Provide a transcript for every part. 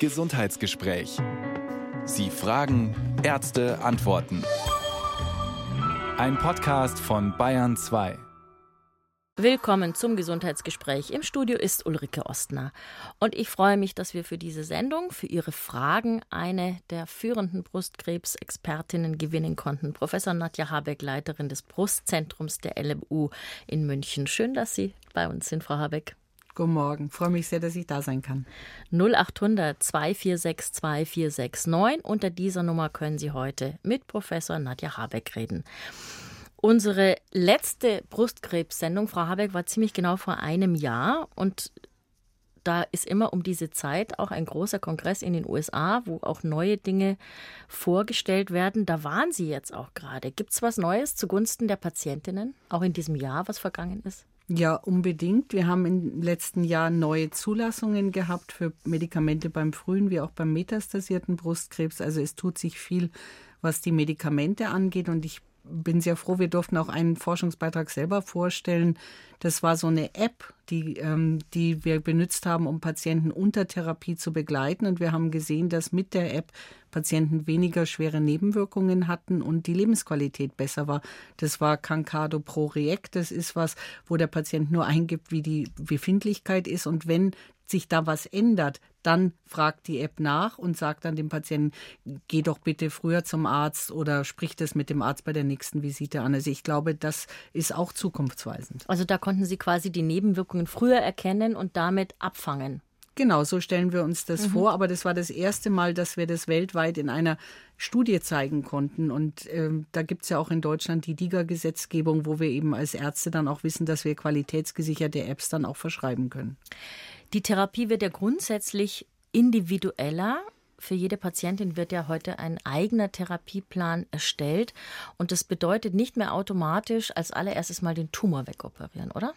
Gesundheitsgespräch. Sie fragen, Ärzte antworten. Ein Podcast von Bayern 2. Willkommen zum Gesundheitsgespräch. Im Studio ist Ulrike Ostner. Und ich freue mich, dass wir für diese Sendung, für Ihre Fragen, eine der führenden Brustkrebsexpertinnen gewinnen konnten. Professor Nadja Habeck, Leiterin des Brustzentrums der LMU in München. Schön, dass Sie bei uns sind, Frau Habeck. Guten Morgen. Freue mich sehr, dass ich da sein kann. 0800 246 2469. Unter dieser Nummer können Sie heute mit Professor Nadja Habeck reden. Unsere letzte Brustkrebssendung, Frau Habeck, war ziemlich genau vor einem Jahr und da ist immer um diese Zeit auch ein großer Kongress in den USA, wo auch neue Dinge vorgestellt werden. Da waren Sie jetzt auch gerade. Gibt es was Neues zugunsten der Patientinnen, auch in diesem Jahr, was vergangen ist? Ja, unbedingt. Wir haben im letzten Jahr neue Zulassungen gehabt für Medikamente beim frühen wie auch beim metastasierten Brustkrebs. Also es tut sich viel, was die Medikamente angeht. Und ich bin sehr froh, wir durften auch einen Forschungsbeitrag selber vorstellen. Das war so eine App, die, ähm, die wir benutzt haben, um Patienten unter Therapie zu begleiten. Und wir haben gesehen, dass mit der App Patienten weniger schwere Nebenwirkungen hatten und die Lebensqualität besser war. Das war Cancado Pro React. Das ist was, wo der Patient nur eingibt, wie die Befindlichkeit ist. Und wenn sich da was ändert, dann fragt die App nach und sagt dann dem Patienten, geh doch bitte früher zum Arzt oder sprich das mit dem Arzt bei der nächsten Visite an. Also ich glaube, das ist auch zukunftsweisend. Also da konnten Sie quasi die Nebenwirkungen früher erkennen und damit abfangen. Genau, so stellen wir uns das mhm. vor. Aber das war das erste Mal, dass wir das weltweit in einer Studie zeigen konnten. Und ähm, da gibt es ja auch in Deutschland die DIGA-Gesetzgebung, wo wir eben als Ärzte dann auch wissen, dass wir qualitätsgesicherte Apps dann auch verschreiben können. Die Therapie wird ja grundsätzlich individueller. Für jede Patientin wird ja heute ein eigener Therapieplan erstellt. Und das bedeutet nicht mehr automatisch als allererstes mal den Tumor wegoperieren, oder?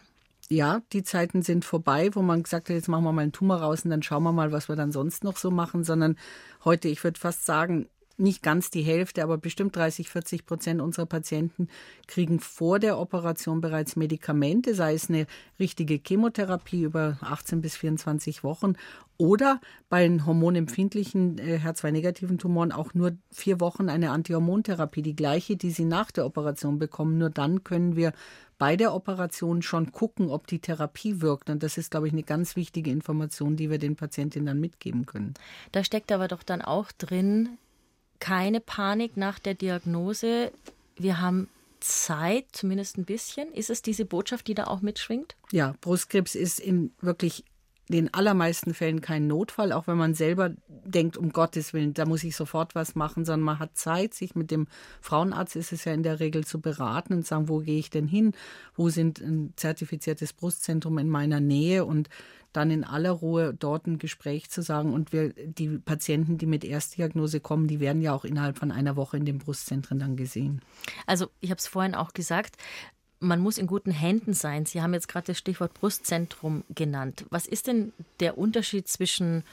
ja, die Zeiten sind vorbei, wo man gesagt hat, jetzt machen wir mal einen Tumor raus und dann schauen wir mal, was wir dann sonst noch so machen, sondern heute, ich würde fast sagen, nicht ganz die Hälfte, aber bestimmt 30, 40 Prozent unserer Patienten kriegen vor der Operation bereits Medikamente, sei es eine richtige Chemotherapie über 18 bis 24 Wochen oder bei den hormonempfindlichen äh, HER2-negativen Tumoren auch nur vier Wochen eine Antihormontherapie, die gleiche, die sie nach der Operation bekommen. Nur dann können wir bei der Operation schon gucken, ob die Therapie wirkt. Und das ist, glaube ich, eine ganz wichtige Information, die wir den Patientinnen dann mitgeben können. Da steckt aber doch dann auch drin, keine Panik nach der Diagnose. Wir haben Zeit, zumindest ein bisschen. Ist es diese Botschaft, die da auch mitschwingt? Ja, Brustkrebs ist in wirklich den allermeisten Fällen kein Notfall, auch wenn man selber denkt, um Gottes Willen, da muss ich sofort was machen, sondern man hat Zeit, sich mit dem Frauenarzt ist es ja in der Regel zu beraten und sagen, wo gehe ich denn hin? Wo sind ein zertifiziertes Brustzentrum in meiner Nähe? Und dann in aller Ruhe dort ein Gespräch zu sagen. Und wir, die Patienten, die mit Erstdiagnose kommen, die werden ja auch innerhalb von einer Woche in den Brustzentren dann gesehen. Also ich habe es vorhin auch gesagt, man muss in guten Händen sein. Sie haben jetzt gerade das Stichwort Brustzentrum genannt. Was ist denn der Unterschied zwischen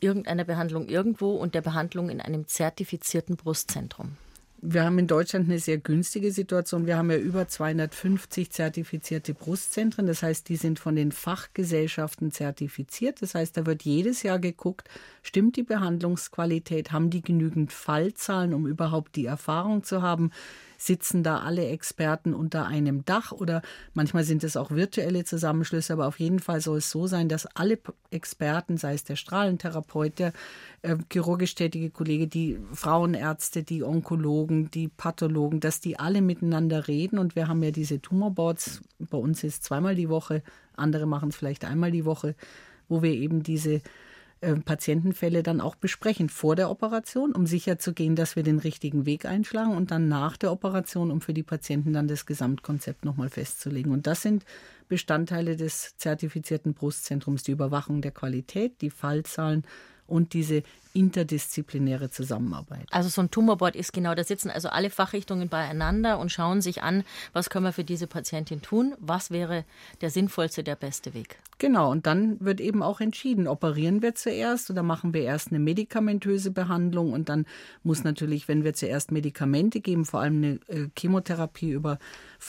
irgendeiner Behandlung irgendwo und der Behandlung in einem zertifizierten Brustzentrum? Wir haben in Deutschland eine sehr günstige Situation. Wir haben ja über 250 zertifizierte Brustzentren. Das heißt, die sind von den Fachgesellschaften zertifiziert. Das heißt, da wird jedes Jahr geguckt, stimmt die Behandlungsqualität, haben die genügend Fallzahlen, um überhaupt die Erfahrung zu haben, sitzen da alle Experten unter einem Dach oder manchmal sind es auch virtuelle Zusammenschlüsse, aber auf jeden Fall soll es so sein, dass alle Experten, sei es der Strahlentherapeut, der äh, chirurgisch tätige Kollege, die Frauenärzte, die Onkologen, die Pathologen, dass die alle miteinander reden. Und wir haben ja diese Tumorboards, bei uns ist zweimal die Woche, andere machen es vielleicht einmal die Woche, wo wir eben diese äh, Patientenfälle dann auch besprechen vor der Operation, um sicherzugehen, dass wir den richtigen Weg einschlagen und dann nach der Operation, um für die Patienten dann das Gesamtkonzept nochmal festzulegen. Und das sind Bestandteile des zertifizierten Brustzentrums, die Überwachung der Qualität, die Fallzahlen und diese interdisziplinäre Zusammenarbeit. Also so ein Tumorboard ist genau, da sitzen also alle Fachrichtungen beieinander und schauen sich an, was können wir für diese Patientin tun, was wäre der sinnvollste, der beste Weg. Genau, und dann wird eben auch entschieden, operieren wir zuerst oder machen wir erst eine medikamentöse Behandlung und dann muss natürlich, wenn wir zuerst Medikamente geben, vor allem eine äh, Chemotherapie über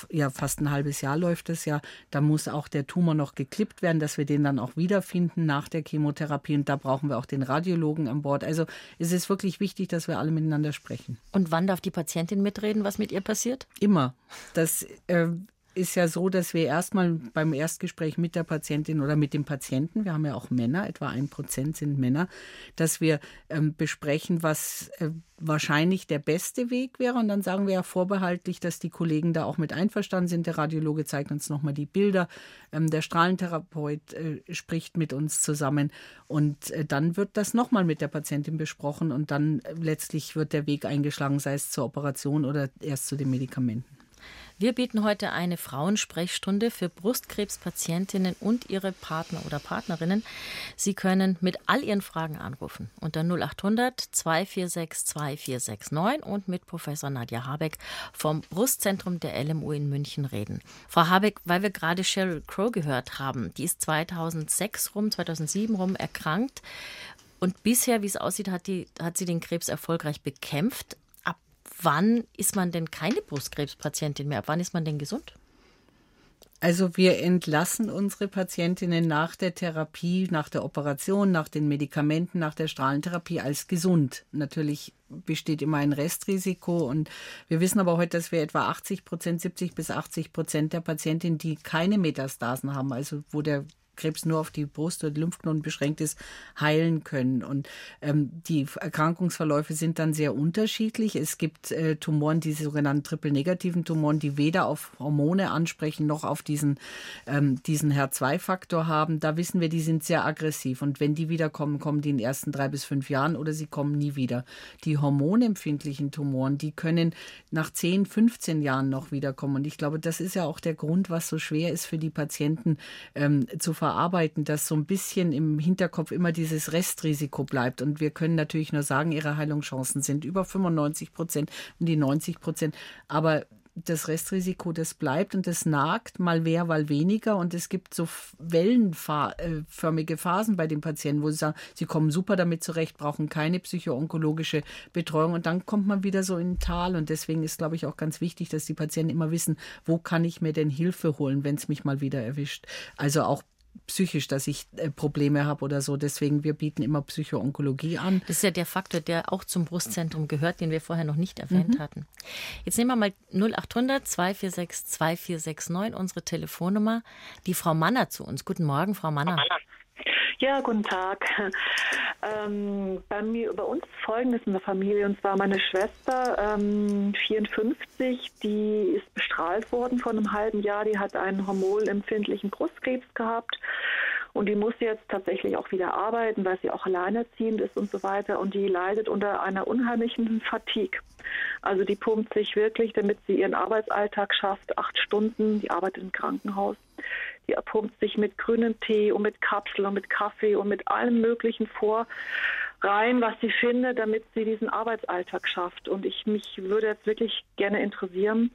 ja fast ein halbes Jahr läuft es ja, da muss auch der Tumor noch geklippt werden, dass wir den dann auch wiederfinden nach der Chemotherapie und da brauchen wir auch den Radiologen an Bord. Also es ist wirklich wichtig, dass wir alle miteinander sprechen. Und wann darf die Patientin mitreden, was mit ihr passiert? Immer. Das äh, ist ja so, dass wir erstmal beim Erstgespräch mit der Patientin oder mit dem Patienten, wir haben ja auch Männer, etwa ein Prozent sind Männer, dass wir ähm, besprechen, was äh, wahrscheinlich der beste Weg wäre. Und dann sagen wir ja vorbehaltlich, dass die Kollegen da auch mit einverstanden sind. Der Radiologe zeigt uns nochmal die Bilder. Ähm, der Strahlentherapeut äh, spricht mit uns zusammen. Und äh, dann wird das nochmal mit der Patientin besprochen. Und dann äh, letztlich wird der Weg eingeschlagen, sei es zur Operation oder erst zu den Medikamenten. Wir bieten heute eine Frauensprechstunde für Brustkrebspatientinnen und ihre Partner oder Partnerinnen. Sie können mit all Ihren Fragen anrufen unter 0800 246 2469 und mit Professor Nadja Habeck vom Brustzentrum der LMU in München reden. Frau Habeck, weil wir gerade Sheryl Crow gehört haben, die ist 2006 rum, 2007 rum erkrankt. Und bisher, wie es aussieht, hat, die, hat sie den Krebs erfolgreich bekämpft wann ist man denn keine Brustkrebspatientin mehr? Ab wann ist man denn gesund? Also wir entlassen unsere Patientinnen nach der Therapie, nach der Operation, nach den Medikamenten, nach der Strahlentherapie als gesund. Natürlich besteht immer ein Restrisiko und wir wissen aber heute, dass wir etwa 80 Prozent, 70 bis 80 Prozent der Patientinnen, die keine Metastasen haben, also wo der Krebs nur auf die Brust oder die Lymphknoten beschränkt ist, heilen können. Und ähm, die Erkrankungsverläufe sind dann sehr unterschiedlich. Es gibt äh, Tumoren, diese sogenannten triple-negativen Tumoren, die weder auf Hormone ansprechen noch auf diesen, ähm, diesen HER2-Faktor haben. Da wissen wir, die sind sehr aggressiv. Und wenn die wiederkommen, kommen die in den ersten drei bis fünf Jahren oder sie kommen nie wieder. Die hormonempfindlichen Tumoren, die können nach 10, 15 Jahren noch wiederkommen. Und ich glaube, das ist ja auch der Grund, was so schwer ist für die Patienten ähm, zu verarbeiten verarbeiten, dass so ein bisschen im Hinterkopf immer dieses Restrisiko bleibt. Und wir können natürlich nur sagen, ihre Heilungschancen sind über 95 Prozent und die 90 Prozent. Aber das Restrisiko, das bleibt und das nagt, mal mehr, mal weniger. Und es gibt so wellenförmige Phasen bei den Patienten, wo sie sagen, sie kommen super damit zurecht, brauchen keine psychoonkologische Betreuung. Und dann kommt man wieder so in ein Tal. Und deswegen ist, glaube ich, auch ganz wichtig, dass die Patienten immer wissen, wo kann ich mir denn Hilfe holen, wenn es mich mal wieder erwischt. Also auch psychisch, dass ich äh, Probleme habe oder so. Deswegen, wir bieten immer Psychoonkologie an. Das ist ja der Faktor, der auch zum Brustzentrum gehört, den wir vorher noch nicht erwähnt mhm. hatten. Jetzt nehmen wir mal 0800 246 2469, unsere Telefonnummer. Die Frau Manner zu uns. Guten Morgen, Frau Manner. Frau Manner. Ja, guten Tag. Ähm, bei mir, bei uns folgendes in der Familie, und zwar meine Schwester, ähm, 54, die ist bestrahlt worden vor einem halben Jahr, die hat einen hormonempfindlichen Brustkrebs gehabt und die muss jetzt tatsächlich auch wieder arbeiten, weil sie auch alleinerziehend ist und so weiter. Und die leidet unter einer unheimlichen Fatigue. Also die pumpt sich wirklich, damit sie ihren Arbeitsalltag schafft, acht Stunden, die arbeitet im Krankenhaus. Die pumpt sich mit grünem Tee und mit Kapseln und mit Kaffee und mit allem Möglichen vor rein, was sie findet, damit sie diesen Arbeitsalltag schafft. Und ich mich würde jetzt wirklich gerne interessieren,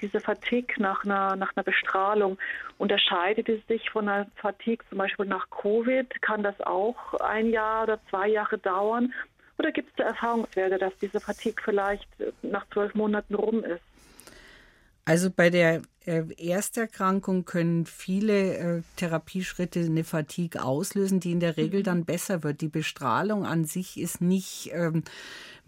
diese Fatigue nach einer, nach einer Bestrahlung, unterscheidet es sich von einer Fatigue zum Beispiel nach Covid? Kann das auch ein Jahr oder zwei Jahre dauern? Oder gibt es da Erfahrungswerte, dass diese Fatigue vielleicht nach zwölf Monaten rum ist? Also bei der Ersterkrankung können viele äh, Therapieschritte eine Fatigue auslösen, die in der Regel dann besser wird. Die Bestrahlung an sich ist nicht ähm,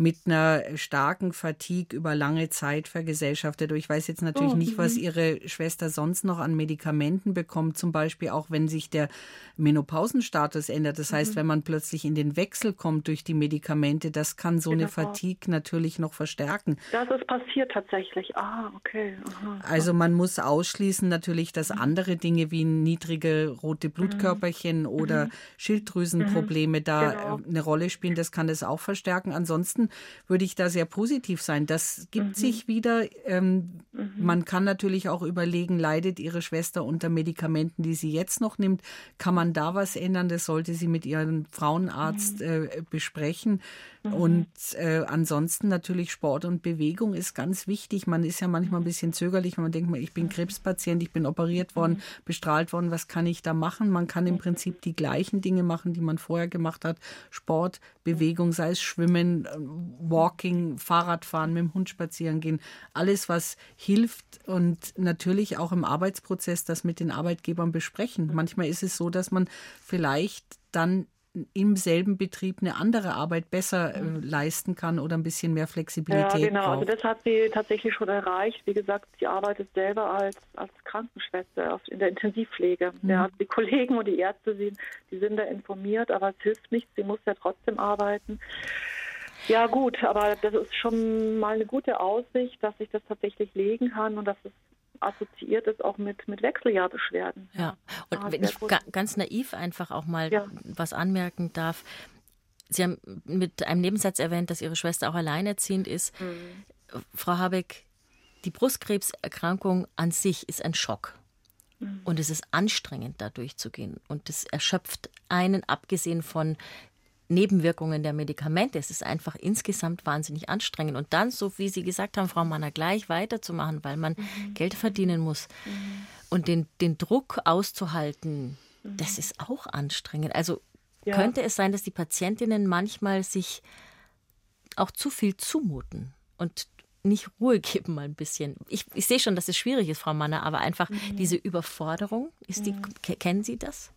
mit einer starken Fatigue über lange Zeit vergesellschaftet. Ich weiß jetzt natürlich oh, nicht, was mhm. Ihre Schwester sonst noch an Medikamenten bekommt, zum Beispiel auch wenn sich der Menopausenstatus ändert. Das heißt, mhm. wenn man plötzlich in den Wechsel kommt durch die Medikamente, das kann so eine Fatigue natürlich noch verstärken. Das ist passiert tatsächlich. Ah, okay. Aha. Also man muss muss ausschließen natürlich, dass andere Dinge wie niedrige rote Blutkörperchen mhm. oder mhm. Schilddrüsenprobleme da genau. Äh, eine Rolle spielen. Das kann es auch verstärken. Ansonsten würde ich da sehr positiv sein. Das gibt sich wieder. Ähm, man kann natürlich auch überlegen, leidet Ihre Schwester unter Medikamenten, die sie jetzt noch nimmt? Kann man da was ändern? Das sollte sie mit ihrem Frauenarzt äh, besprechen. Mhm. Und äh, ansonsten natürlich Sport und Bewegung ist ganz wichtig. Man ist ja manchmal ein bisschen zögerlich, wenn man denkt, ich bin Krebspatient, ich bin operiert worden, mhm. bestrahlt worden, was kann ich da machen? Man kann im Prinzip die gleichen Dinge machen, die man vorher gemacht hat. Sport, Bewegung, sei es Schwimmen, äh, Walking, Fahrradfahren, mit dem Hund spazieren gehen. Alles, was hilft und natürlich auch im Arbeitsprozess das mit den Arbeitgebern besprechen. Manchmal ist es so, dass man vielleicht dann im selben Betrieb eine andere Arbeit besser äh, leisten kann oder ein bisschen mehr Flexibilität. Ja, genau. Also braucht. Also das hat sie tatsächlich schon erreicht. Wie gesagt, sie arbeitet selber als, als Krankenschwester in der Intensivpflege. Mhm. Ja, die Kollegen und die Ärzte, die, die sind da informiert, aber es hilft nichts. Sie muss ja trotzdem arbeiten. Ja gut, aber das ist schon mal eine gute Aussicht, dass ich das tatsächlich legen kann und dass es assoziiert ist auch mit, mit Wechseljahrbeschwerden. Ja, und ah, wenn ich ga, ganz naiv einfach auch mal ja. was anmerken darf. Sie haben mit einem Nebensatz erwähnt, dass Ihre Schwester auch alleinerziehend ist. Mhm. Frau Habeck, die Brustkrebserkrankung an sich ist ein Schock. Mhm. Und es ist anstrengend, da durchzugehen. Und es erschöpft einen, abgesehen von Nebenwirkungen der Medikamente. Es ist einfach insgesamt wahnsinnig anstrengend. Und dann, so wie Sie gesagt haben, Frau Manner, gleich weiterzumachen, weil man mhm. Geld verdienen muss mhm. und den, den Druck auszuhalten, mhm. das ist auch anstrengend. Also ja. könnte es sein, dass die Patientinnen manchmal sich auch zu viel zumuten und nicht Ruhe geben mal ein bisschen. Ich, ich sehe schon, dass es schwierig ist, Frau Manner, aber einfach mhm. diese Überforderung, ist die, mhm. kennen Sie das?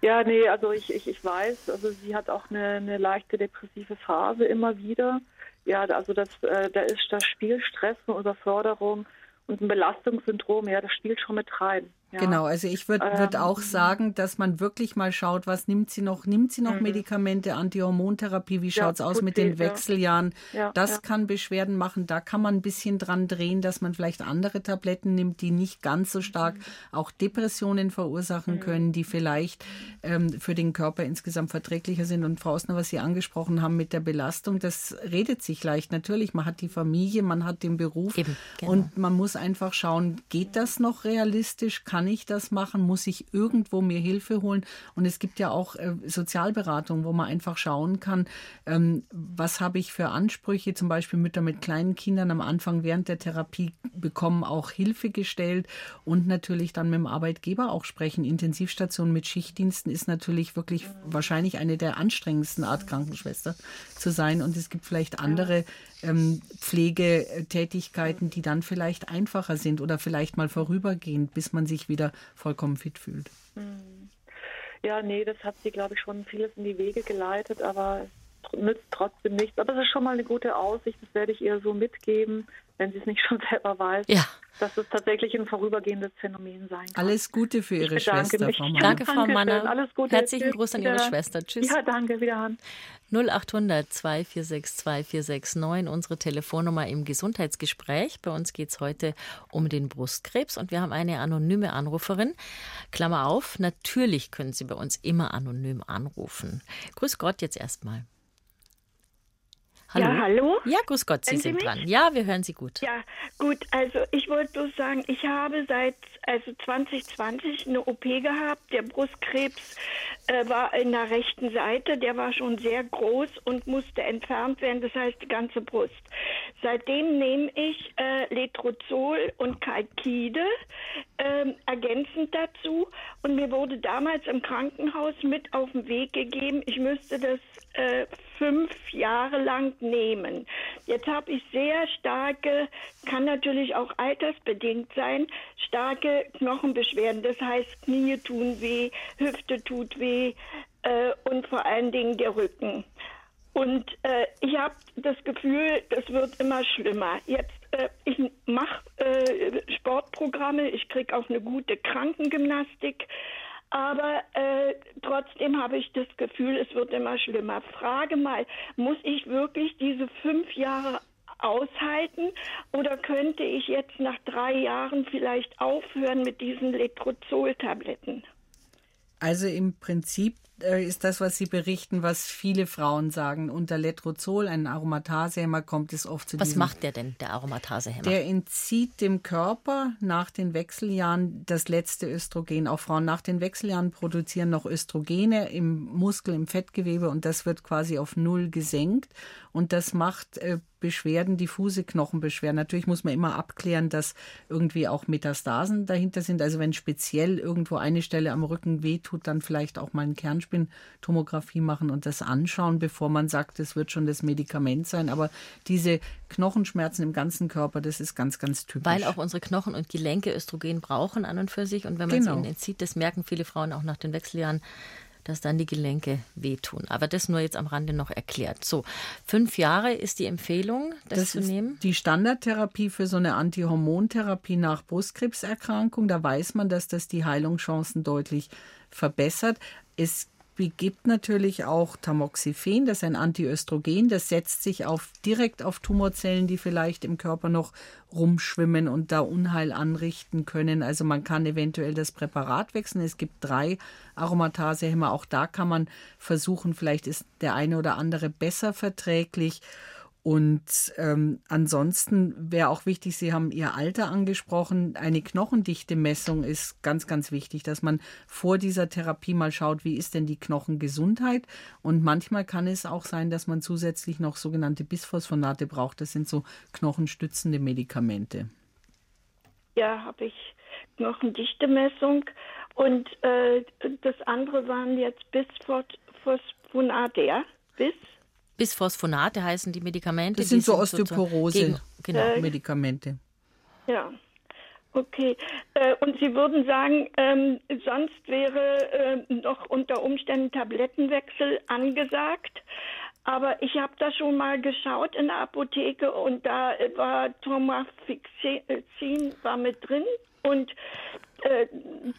Ja, nee, also ich, ich, ich weiß, also sie hat auch eine, eine leichte depressive Phase immer wieder. Ja, also das, äh, da ist das Spiel Stress und Überforderung und ein Belastungssyndrom, ja, das spielt schon mit rein. Ja. Genau, also ich würde würd ähm, auch sagen, dass man wirklich mal schaut, was nimmt sie noch? Nimmt sie noch mhm. Medikamente, Antihormontherapie? Wie schaut es ja, aus mit den Wechseljahren? Ja, das kann Beschwerden machen. Da kann man ein bisschen dran drehen, dass man vielleicht andere Tabletten nimmt, die nicht ganz so stark mhm. auch Depressionen verursachen mhm. können, die vielleicht ähm, für den Körper insgesamt verträglicher sind. Und Frau Osner, was Sie angesprochen haben mit der Belastung, das redet sich leicht. Natürlich, man hat die Familie, man hat den Beruf Eben, genau. und man muss einfach schauen, geht das noch realistisch? Kann kann ich das machen? Muss ich irgendwo mir Hilfe holen? Und es gibt ja auch äh, Sozialberatung, wo man einfach schauen kann, ähm, was habe ich für Ansprüche? Zum Beispiel Mütter mit kleinen Kindern am Anfang während der Therapie bekommen auch Hilfe gestellt und natürlich dann mit dem Arbeitgeber auch sprechen. Intensivstation mit Schichtdiensten ist natürlich wirklich wahrscheinlich eine der anstrengendsten Art Krankenschwester zu sein. Und es gibt vielleicht andere ähm, Pflegetätigkeiten, die dann vielleicht einfacher sind oder vielleicht mal vorübergehend, bis man sich wieder vollkommen fit fühlt. Hm. Ja, nee, das hat sie, glaube ich, schon vieles in die Wege geleitet, aber nützt trotzdem nichts. Aber es ist schon mal eine gute Aussicht, das werde ich ihr so mitgeben, wenn sie es nicht schon selber weiß. Ja. Dass es tatsächlich ein vorübergehendes Phänomen sein kann. Alles Gute für Ihre Schwester, mich. Frau Mann. Danke, Frau Manner. Alles Gute. Herzlichen Gruß an Ihre Schwester. Tschüss. Ja, danke. Wiederhören. 0800 2462 2469, unsere Telefonnummer im Gesundheitsgespräch. Bei uns geht es heute um den Brustkrebs und wir haben eine anonyme Anruferin. Klammer auf, natürlich können Sie bei uns immer anonym anrufen. Grüß Gott jetzt erstmal. Hallo? Ja, hallo? Ja, grüß Gott, Sie, Sie sind mich? dran. Ja, wir hören Sie gut. Ja, gut. Also ich wollte bloß sagen, ich habe seit also 2020 eine OP gehabt. Der Brustkrebs äh, war in der rechten Seite. Der war schon sehr groß und musste entfernt werden. Das heißt die ganze Brust. Seitdem nehme ich äh, Letrozol und Kalkide äh, ergänzend dazu. Und mir wurde damals im Krankenhaus mit auf den Weg gegeben, ich müsste das äh, fünf Jahre lang nehmen. Jetzt habe ich sehr starke, kann natürlich auch altersbedingt sein, starke Knochenbeschwerden. Das heißt, Knie tun weh, Hüfte tut weh äh, und vor allen Dingen der Rücken. Und äh, ich habe das Gefühl, das wird immer schlimmer. Jetzt, äh, ich mache äh, Sportprogramme, ich kriege auch eine gute Krankengymnastik. Aber äh, trotzdem habe ich das Gefühl, es wird immer schlimmer. Frage mal, muss ich wirklich diese fünf Jahre aushalten oder könnte ich jetzt nach drei Jahren vielleicht aufhören mit diesen Letrozol-Tabletten? Also im Prinzip ist das, was Sie berichten, was viele Frauen sagen. Unter Letrozol, ein Aromatasehemmer, kommt es oft zu Was macht der denn, der Aromatasehemmer? Der entzieht dem Körper nach den Wechseljahren das letzte Östrogen. Auch Frauen nach den Wechseljahren produzieren noch Östrogene im Muskel, im Fettgewebe und das wird quasi auf Null gesenkt. Und das macht äh, Beschwerden, diffuse Knochenbeschwerden. Natürlich muss man immer abklären, dass irgendwie auch Metastasen dahinter sind. Also wenn speziell irgendwo eine Stelle am Rücken wehtut, dann vielleicht auch mal eine Kernspintomographie machen und das anschauen, bevor man sagt, es wird schon das Medikament sein. Aber diese Knochenschmerzen im ganzen Körper, das ist ganz, ganz typisch. Weil auch unsere Knochen und Gelenke Östrogen brauchen an und für sich. Und wenn man genau. es ihnen entzieht, das merken viele Frauen auch nach den Wechseljahren, dass dann die Gelenke wehtun. Aber das nur jetzt am Rande noch erklärt. So, fünf Jahre ist die Empfehlung, das, das zu nehmen? Die Standardtherapie für so eine Antihormontherapie nach Brustkrebserkrankung. Da weiß man, dass das die Heilungschancen deutlich verbessert. Es gibt natürlich auch Tamoxifen, das ist ein Antiöstrogen, das setzt sich auf, direkt auf Tumorzellen, die vielleicht im Körper noch rumschwimmen und da Unheil anrichten können. Also man kann eventuell das Präparat wechseln. Es gibt drei Aromatasehemmer. Auch da kann man versuchen, vielleicht ist der eine oder andere besser verträglich. Und ähm, ansonsten wäre auch wichtig, Sie haben Ihr Alter angesprochen, eine Knochendichte-Messung ist ganz, ganz wichtig, dass man vor dieser Therapie mal schaut, wie ist denn die Knochengesundheit. Und manchmal kann es auch sein, dass man zusätzlich noch sogenannte Bisphosphonate braucht. Das sind so knochenstützende Medikamente. Ja, habe ich Knochendichte-Messung. Und äh, das andere waren jetzt Bisphosphonate, ja? Bis? Bisphosphonate heißen die Medikamente. Das sind so Osteoporose-Medikamente. Genau. Ja. Okay. Äh, und Sie würden sagen, ähm, sonst wäre äh, noch unter Umständen Tablettenwechsel angesagt. Aber ich habe da schon mal geschaut in der Apotheke und da war Tomafixin war mit drin und äh,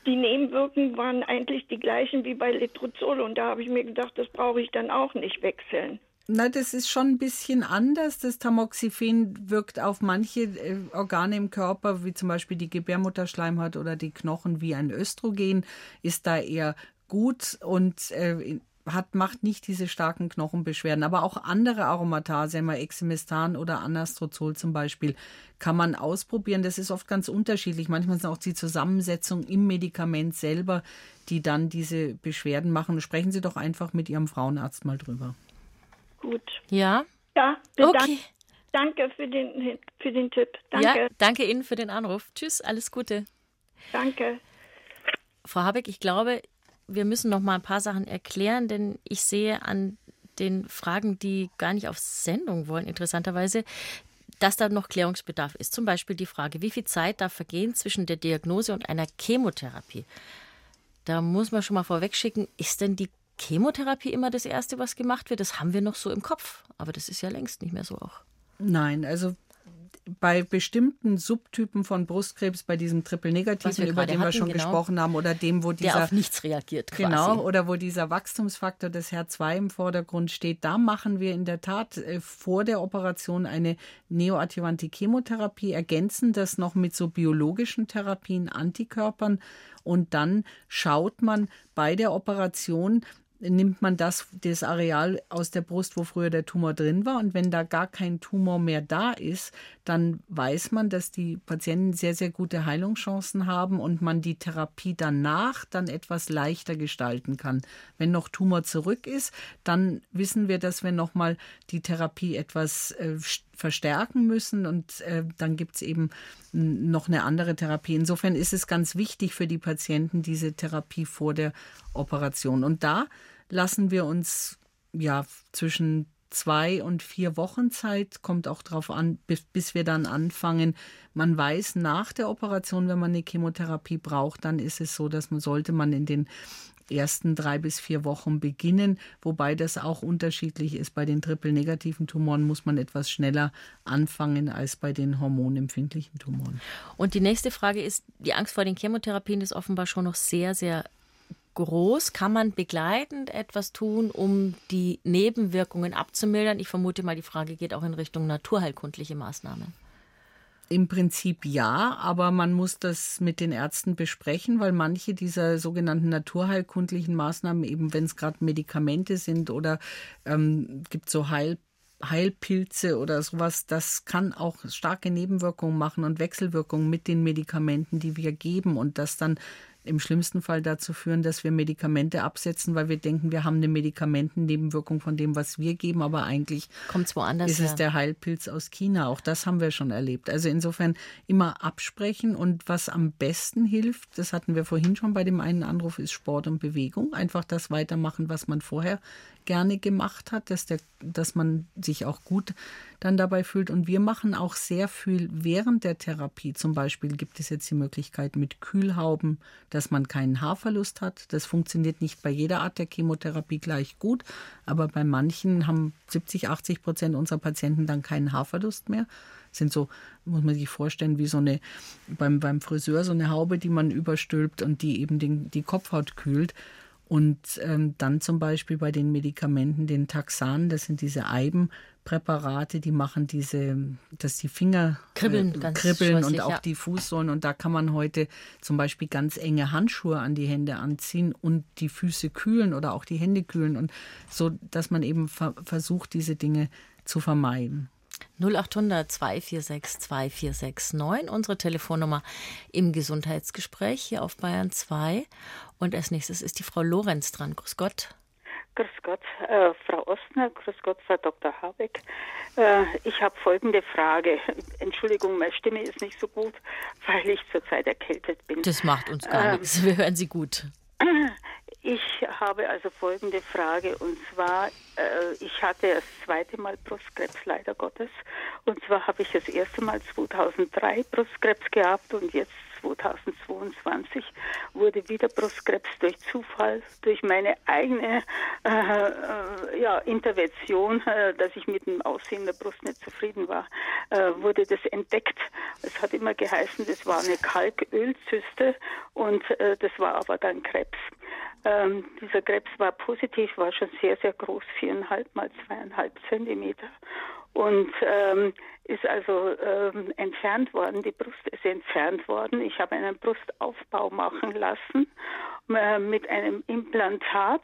die Nebenwirkungen waren eigentlich die gleichen wie bei Letrozol und da habe ich mir gedacht, das brauche ich dann auch nicht wechseln. Na, das ist schon ein bisschen anders. Das Tamoxifen wirkt auf manche äh, Organe im Körper, wie zum Beispiel die Gebärmutterschleimhaut oder die Knochen, wie ein Östrogen, ist da eher gut und äh, hat, macht nicht diese starken Knochenbeschwerden. Aber auch andere Aromatasehemmer, Exemestan oder Anastrozol zum Beispiel, kann man ausprobieren. Das ist oft ganz unterschiedlich. Manchmal sind auch die Zusammensetzung im Medikament selber, die dann diese Beschwerden machen. Sprechen Sie doch einfach mit Ihrem Frauenarzt mal drüber. Gut. Ja? Ja, okay. Danke für den, für den Tipp. Danke. Ja, danke Ihnen für den Anruf. Tschüss, alles Gute. Danke. Frau Habeck, ich glaube, wir müssen noch mal ein paar Sachen erklären, denn ich sehe an den Fragen, die gar nicht auf Sendung wollen, interessanterweise, dass da noch Klärungsbedarf ist. Zum Beispiel die Frage, wie viel Zeit darf vergehen zwischen der Diagnose und einer Chemotherapie? Da muss man schon mal vorwegschicken, ist denn die Chemotherapie immer das Erste, was gemacht wird. Das haben wir noch so im Kopf. Aber das ist ja längst nicht mehr so auch. Nein, also bei bestimmten Subtypen von Brustkrebs, bei diesem Triple-Negativen, über den wir schon genau, gesprochen haben, oder dem, wo dieser. Der auf nichts reagiert, quasi. Genau, oder wo dieser Wachstumsfaktor des HER2 im Vordergrund steht, da machen wir in der Tat äh, vor der Operation eine neoadjuvante Chemotherapie, ergänzen das noch mit so biologischen Therapien, Antikörpern. Und dann schaut man bei der Operation, nimmt man das, das Areal aus der Brust, wo früher der Tumor drin war. Und wenn da gar kein Tumor mehr da ist, dann weiß man, dass die Patienten sehr, sehr gute Heilungschancen haben und man die Therapie danach dann etwas leichter gestalten kann. Wenn noch Tumor zurück ist, dann wissen wir, dass wir nochmal die Therapie etwas äh, verstärken müssen und äh, dann gibt es eben noch eine andere Therapie. Insofern ist es ganz wichtig für die Patienten, diese Therapie vor der Operation. Und da lassen wir uns ja zwischen zwei und vier Wochen Zeit, kommt auch darauf an, bis, bis, wir dann anfangen. Man weiß nach der Operation, wenn man eine Chemotherapie braucht, dann ist es so, dass man sollte man in den ersten drei bis vier Wochen beginnen, wobei das auch unterschiedlich ist. Bei den triple-negativen Tumoren muss man etwas schneller anfangen als bei den hormonempfindlichen Tumoren. Und die nächste Frage ist, die Angst vor den Chemotherapien ist offenbar schon noch sehr, sehr groß. Kann man begleitend etwas tun, um die Nebenwirkungen abzumildern? Ich vermute mal, die Frage geht auch in Richtung naturheilkundliche Maßnahmen. Im Prinzip ja, aber man muss das mit den Ärzten besprechen, weil manche dieser sogenannten naturheilkundlichen Maßnahmen, eben wenn es gerade Medikamente sind oder ähm, gibt so Heil Heilpilze oder sowas, das kann auch starke Nebenwirkungen machen und Wechselwirkungen mit den Medikamenten, die wir geben und das dann im schlimmsten Fall dazu führen, dass wir Medikamente absetzen, weil wir denken, wir haben eine Medikamentennebenwirkung von dem, was wir geben, aber eigentlich Kommt's woanders ist es her. der Heilpilz aus China. Auch das haben wir schon erlebt. Also insofern immer absprechen und was am besten hilft, das hatten wir vorhin schon bei dem einen Anruf, ist Sport und Bewegung. Einfach das weitermachen, was man vorher gerne gemacht hat, dass, der, dass man sich auch gut dann dabei fühlt. Und wir machen auch sehr viel während der Therapie. Zum Beispiel gibt es jetzt die Möglichkeit mit Kühlhauben, dass man keinen Haarverlust hat. Das funktioniert nicht bei jeder Art der Chemotherapie gleich gut, aber bei manchen haben 70, 80 Prozent unserer Patienten dann keinen Haarverlust mehr sind so, muss man sich vorstellen, wie so eine, beim, beim Friseur so eine Haube, die man überstülpt und die eben den, die Kopfhaut kühlt. Und ähm, dann zum Beispiel bei den Medikamenten, den Taxan, das sind diese Eibenpräparate, die machen diese, dass die Finger Kribbeln, äh, kribbeln und auch ja. die Fußsohlen. Und da kann man heute zum Beispiel ganz enge Handschuhe an die Hände anziehen und die Füße kühlen oder auch die Hände kühlen. Und so, dass man eben ver versucht, diese Dinge zu vermeiden. 0800 246 2469, unsere Telefonnummer im Gesundheitsgespräch hier auf Bayern 2. Und als nächstes ist die Frau Lorenz dran. Grüß Gott. Grüß Gott, äh, Frau Ostner, grüß Gott, Frau Dr. Habeck. Äh, ich habe folgende Frage. Entschuldigung, meine Stimme ist nicht so gut, weil ich zurzeit erkältet bin. Das macht uns gar Ähm, nichts. Wir hören Sie gut. Ich habe also folgende Frage und zwar, äh, ich hatte das zweite Mal Brustkrebs, leider Gottes. Und zwar habe ich das erste Mal 2003 Brustkrebs gehabt und jetzt 2022 wurde wieder Brustkrebs durch Zufall, durch meine eigene äh, äh, ja, Intervention, äh, dass ich mit dem Aussehen der Brust nicht zufrieden war, äh, wurde das entdeckt. Es hat immer geheißen, das war eine Kalkölzyste und äh, das war aber dann Krebs. Ähm, dieser Krebs war positiv, war schon sehr, sehr groß, viereinhalb mal zweieinhalb Zentimeter und ähm, ist also ähm, entfernt worden. Die Brust ist entfernt worden. Ich habe einen Brustaufbau machen lassen äh, mit einem Implantat.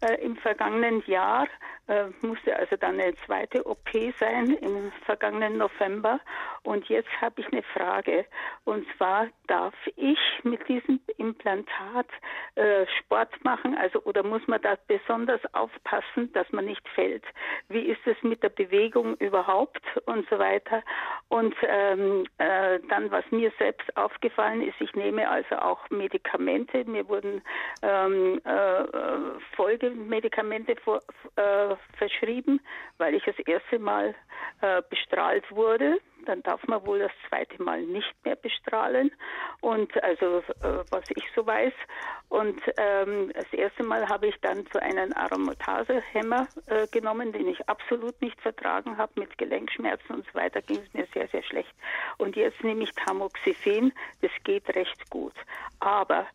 Äh, Im vergangenen Jahr äh, musste also dann eine zweite OP sein im vergangenen November. Und jetzt habe ich eine Frage. Und zwar darf ich mit diesem Implantat äh, Sport machen? Also oder muss man da besonders aufpassen, dass man nicht fällt? Wie ist es mit der Bewegung überhaupt und so weiter? Und ähm, äh, dann, was mir selbst aufgefallen ist, ich nehme also auch Medikamente. Mir wurden ähm, äh, Folgemedikamente vor, äh, verschrieben, weil ich das erste Mal äh, bestrahlt wurde. Dann darf man wohl das zweite Mal nicht mehr bestrahlen. Und also äh, was ich so weiß. Und ähm, das erste Mal habe ich dann so einen Aromatasehemmer äh, genommen, den ich absolut nicht vertragen habe mit Gelenkschmerzen und so weiter. Ging es mir sehr sehr schlecht. Und jetzt nehme ich Tamoxifen. Das geht recht gut. Aber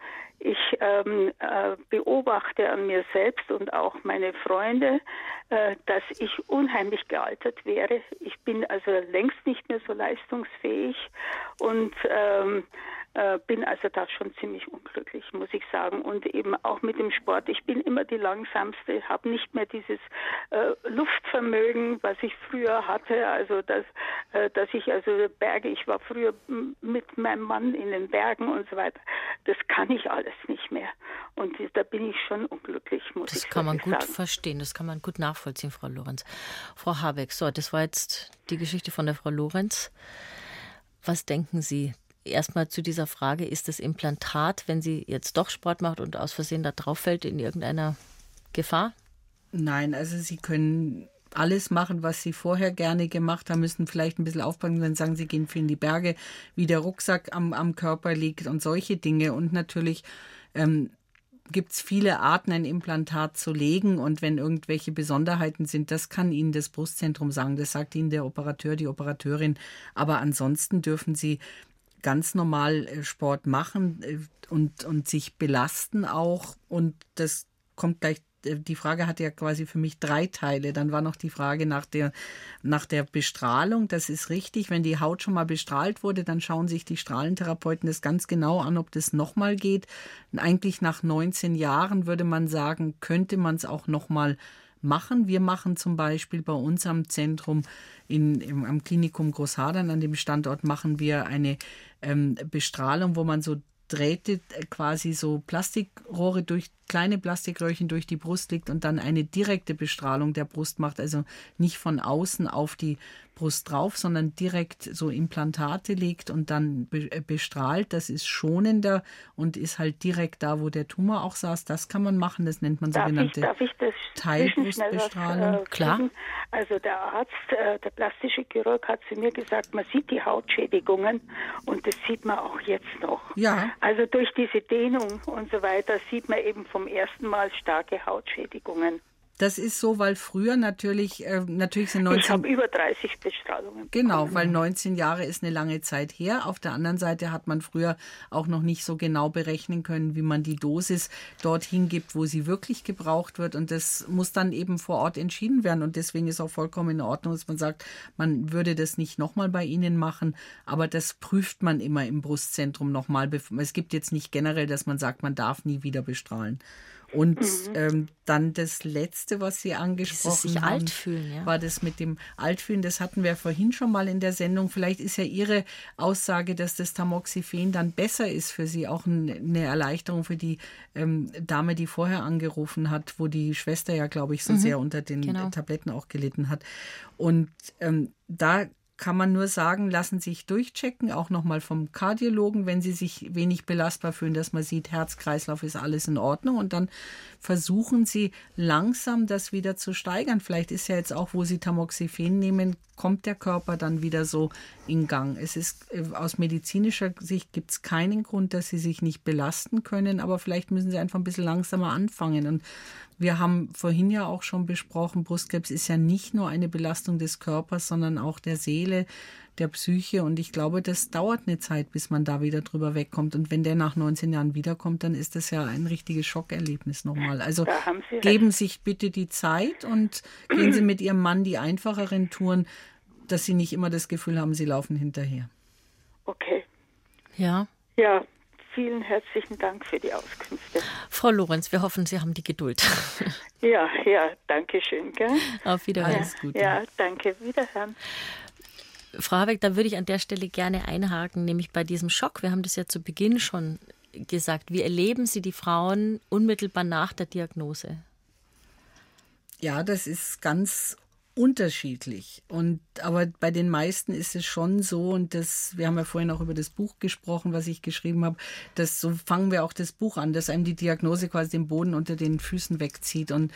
ich ähm, äh, beobachte an mir selbst und auch meine Freunde, äh, dass ich unheimlich gealtert wäre. Ich bin also längst nicht mehr so leistungsfähig und ähm, äh, bin also da schon ziemlich unglücklich, muss ich sagen. Und eben auch mit dem Sport. Ich bin immer die langsamste, habe nicht mehr dieses äh, Luftvermögen, was ich früher hatte. Also dass, äh, dass ich also Berge, ich war früher mit meinem Mann in den Bergen und so weiter. Das kann ich alles nicht mehr. Und da bin ich schon unglücklich, muss Das ich kann man gut sagen. verstehen, das kann man gut nachvollziehen, Frau Lorenz. Frau Habeck, so, das war jetzt die Geschichte von der Frau Lorenz. Was denken Sie erstmal zu dieser Frage, ist das Implantat, wenn sie jetzt doch Sport macht und aus Versehen da drauf fällt, in irgendeiner Gefahr? Nein, also Sie können alles machen, was Sie vorher gerne gemacht haben, müssen vielleicht ein bisschen aufpassen, Sie sagen, Sie gehen viel in die Berge, wie der Rucksack am, am Körper liegt und solche Dinge. Und natürlich ähm, gibt es viele Arten, ein Implantat zu legen. Und wenn irgendwelche Besonderheiten sind, das kann Ihnen das Brustzentrum sagen. Das sagt Ihnen der Operateur, die Operateurin. Aber ansonsten dürfen Sie ganz normal äh, Sport machen äh, und, und sich belasten auch. Und das kommt gleich äh, die Frage hatte ja quasi für mich drei Teile. Dann war noch die Frage nach der, nach der Bestrahlung. Das ist richtig. Wenn die Haut schon mal bestrahlt wurde, dann schauen sich die Strahlentherapeuten das ganz genau an, ob das nochmal geht. Eigentlich nach 19 Jahren würde man sagen, könnte man es auch nochmal machen. Wir machen zum Beispiel bei uns am Zentrum in, im, am Klinikum Großhadern an dem Standort machen wir eine ähm, Bestrahlung, wo man so Drähte äh, quasi so Plastikrohre durch kleine Plastikröhrchen durch die Brust legt und dann eine direkte Bestrahlung der Brust macht, also nicht von außen auf die Brust drauf, sondern direkt so Implantate legt und dann äh, bestrahlt. Das ist schonender und ist halt direkt da, wo der Tumor auch saß. Das kann man machen. Das nennt man darf sogenannte ich, darf ich das Teilbrustbestrahlung. äh, Klar. Also der Arzt, äh, der plastische Chirurg hat zu mir gesagt, man sieht die Hautschädigungen und das sieht man auch jetzt noch. Ja. Also durch diese Dehnung und so weiter sieht man eben vom ersten Mal starke Hautschädigungen. Das ist so, weil früher natürlich, äh, natürlich sind 19... Ich habe über 30 Bestrahlungen. Genau, bekommen. weil 19 Jahre ist eine lange Zeit her. Auf der anderen Seite hat man früher auch noch nicht so genau berechnen können, wie man die Dosis dorthin gibt, wo sie wirklich gebraucht wird. Und das muss dann eben vor Ort entschieden werden. Und deswegen ist auch vollkommen in Ordnung, dass man sagt, man würde das nicht nochmal bei Ihnen machen. Aber das prüft man immer im Brustzentrum nochmal. Es gibt jetzt nicht generell, dass man sagt, man darf nie wieder bestrahlen. Und mhm. ähm, dann das Letzte, was Sie angesprochen sich haben, alt fühlen, ja. war das mit dem Altfühlen. Das hatten wir vorhin schon mal in der Sendung. Vielleicht ist ja Ihre Aussage, dass das Tamoxifen dann besser ist für Sie, auch eine Erleichterung für die ähm, Dame, die vorher angerufen hat, wo die Schwester ja, glaube ich, so mhm. sehr unter den genau. Tabletten auch gelitten hat. Und ähm, da kann man nur sagen, lassen sich durchchecken, auch nochmal vom Kardiologen, wenn Sie sich wenig belastbar fühlen, dass man sieht, Herzkreislauf ist alles in Ordnung und dann versuchen Sie langsam das wieder zu steigern. Vielleicht ist ja jetzt auch, wo Sie Tamoxifen nehmen, kommt der Körper dann wieder so in Gang. Es ist äh, aus medizinischer Sicht gibt es keinen Grund, dass Sie sich nicht belasten können, aber vielleicht müssen Sie einfach ein bisschen langsamer anfangen und wir haben vorhin ja auch schon besprochen, Brustkrebs ist ja nicht nur eine Belastung des Körpers, sondern auch der Seele, der Psyche. Und ich glaube, das dauert eine Zeit, bis man da wieder drüber wegkommt. Und wenn der nach 19 Jahren wiederkommt, dann ist das ja ein richtiges Schockerlebnis nochmal. Also geben Sie sich bitte die Zeit und gehen Sie mit Ihrem Mann die einfacheren Touren, dass Sie nicht immer das Gefühl haben, Sie laufen hinterher. Okay. Ja. Ja, Vielen herzlichen Dank für die Auskünfte. Frau Lorenz, wir hoffen, Sie haben die Geduld. Ja, ja, danke schön. Gell? Auf Wiederhören. Alles Gute. Ja, danke. Wiederhören. Frau Habeck, da würde ich an der Stelle gerne einhaken, nämlich bei diesem Schock. Wir haben das ja zu Beginn schon gesagt. Wie erleben Sie die Frauen unmittelbar nach der Diagnose? Ja, das ist ganz unterschiedlich. Und aber bei den meisten ist es schon so, und das, wir haben ja vorhin auch über das Buch gesprochen, was ich geschrieben habe, dass so fangen wir auch das Buch an, dass einem die Diagnose quasi den Boden unter den Füßen wegzieht. Und